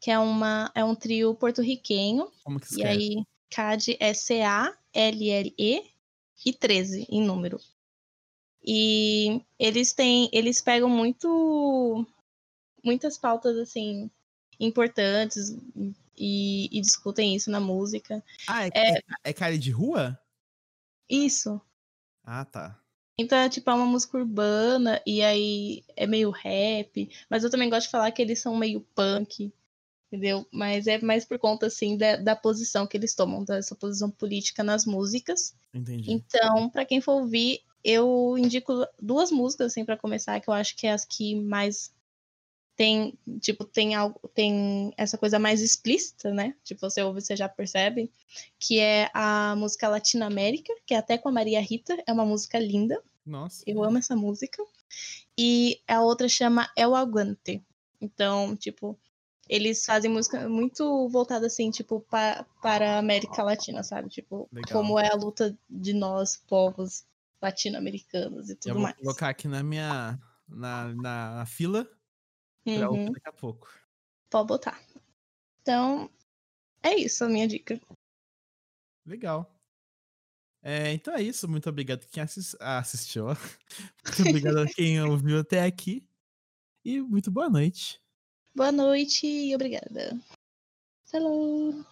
que é, uma, é um trio porto-riquenho. Como que se E aí, CAD é C-A-L-L-E e 13 em número. E eles têm, eles pegam muito muitas pautas assim importantes e, e discutem isso na música. Ah, é, é, é, é cara de rua? Isso. Ah, tá. Então, é tipo, é uma música urbana e aí é meio rap, mas eu também gosto de falar que eles são meio punk entendeu? Mas é mais por conta, assim, da, da posição que eles tomam, dessa posição política nas músicas. Entendi. Então, para quem for ouvir, eu indico duas músicas, assim, para começar, que eu acho que é as que mais tem, tipo, tem algo, tem essa coisa mais explícita, né? Tipo, você ouve, você já percebe, que é a música Latina América, que é até com a Maria Rita, é uma música linda. Nossa. Eu amo essa música. E a outra chama El Aguante. Então, tipo, eles fazem música muito voltada assim, tipo, pa, para a América Latina, sabe? Tipo, Legal. como é a luta de nós, povos latino-americanos e tudo Eu vou mais. Vou colocar aqui na minha na, na, na fila pra uhum. daqui a pouco. Pode botar. Então, é isso a minha dica. Legal. É, então é isso. Muito obrigado quem assist... ah, assistiu. muito obrigado a quem ouviu até aqui. E muito boa noite. Boa noite e obrigada. Falou!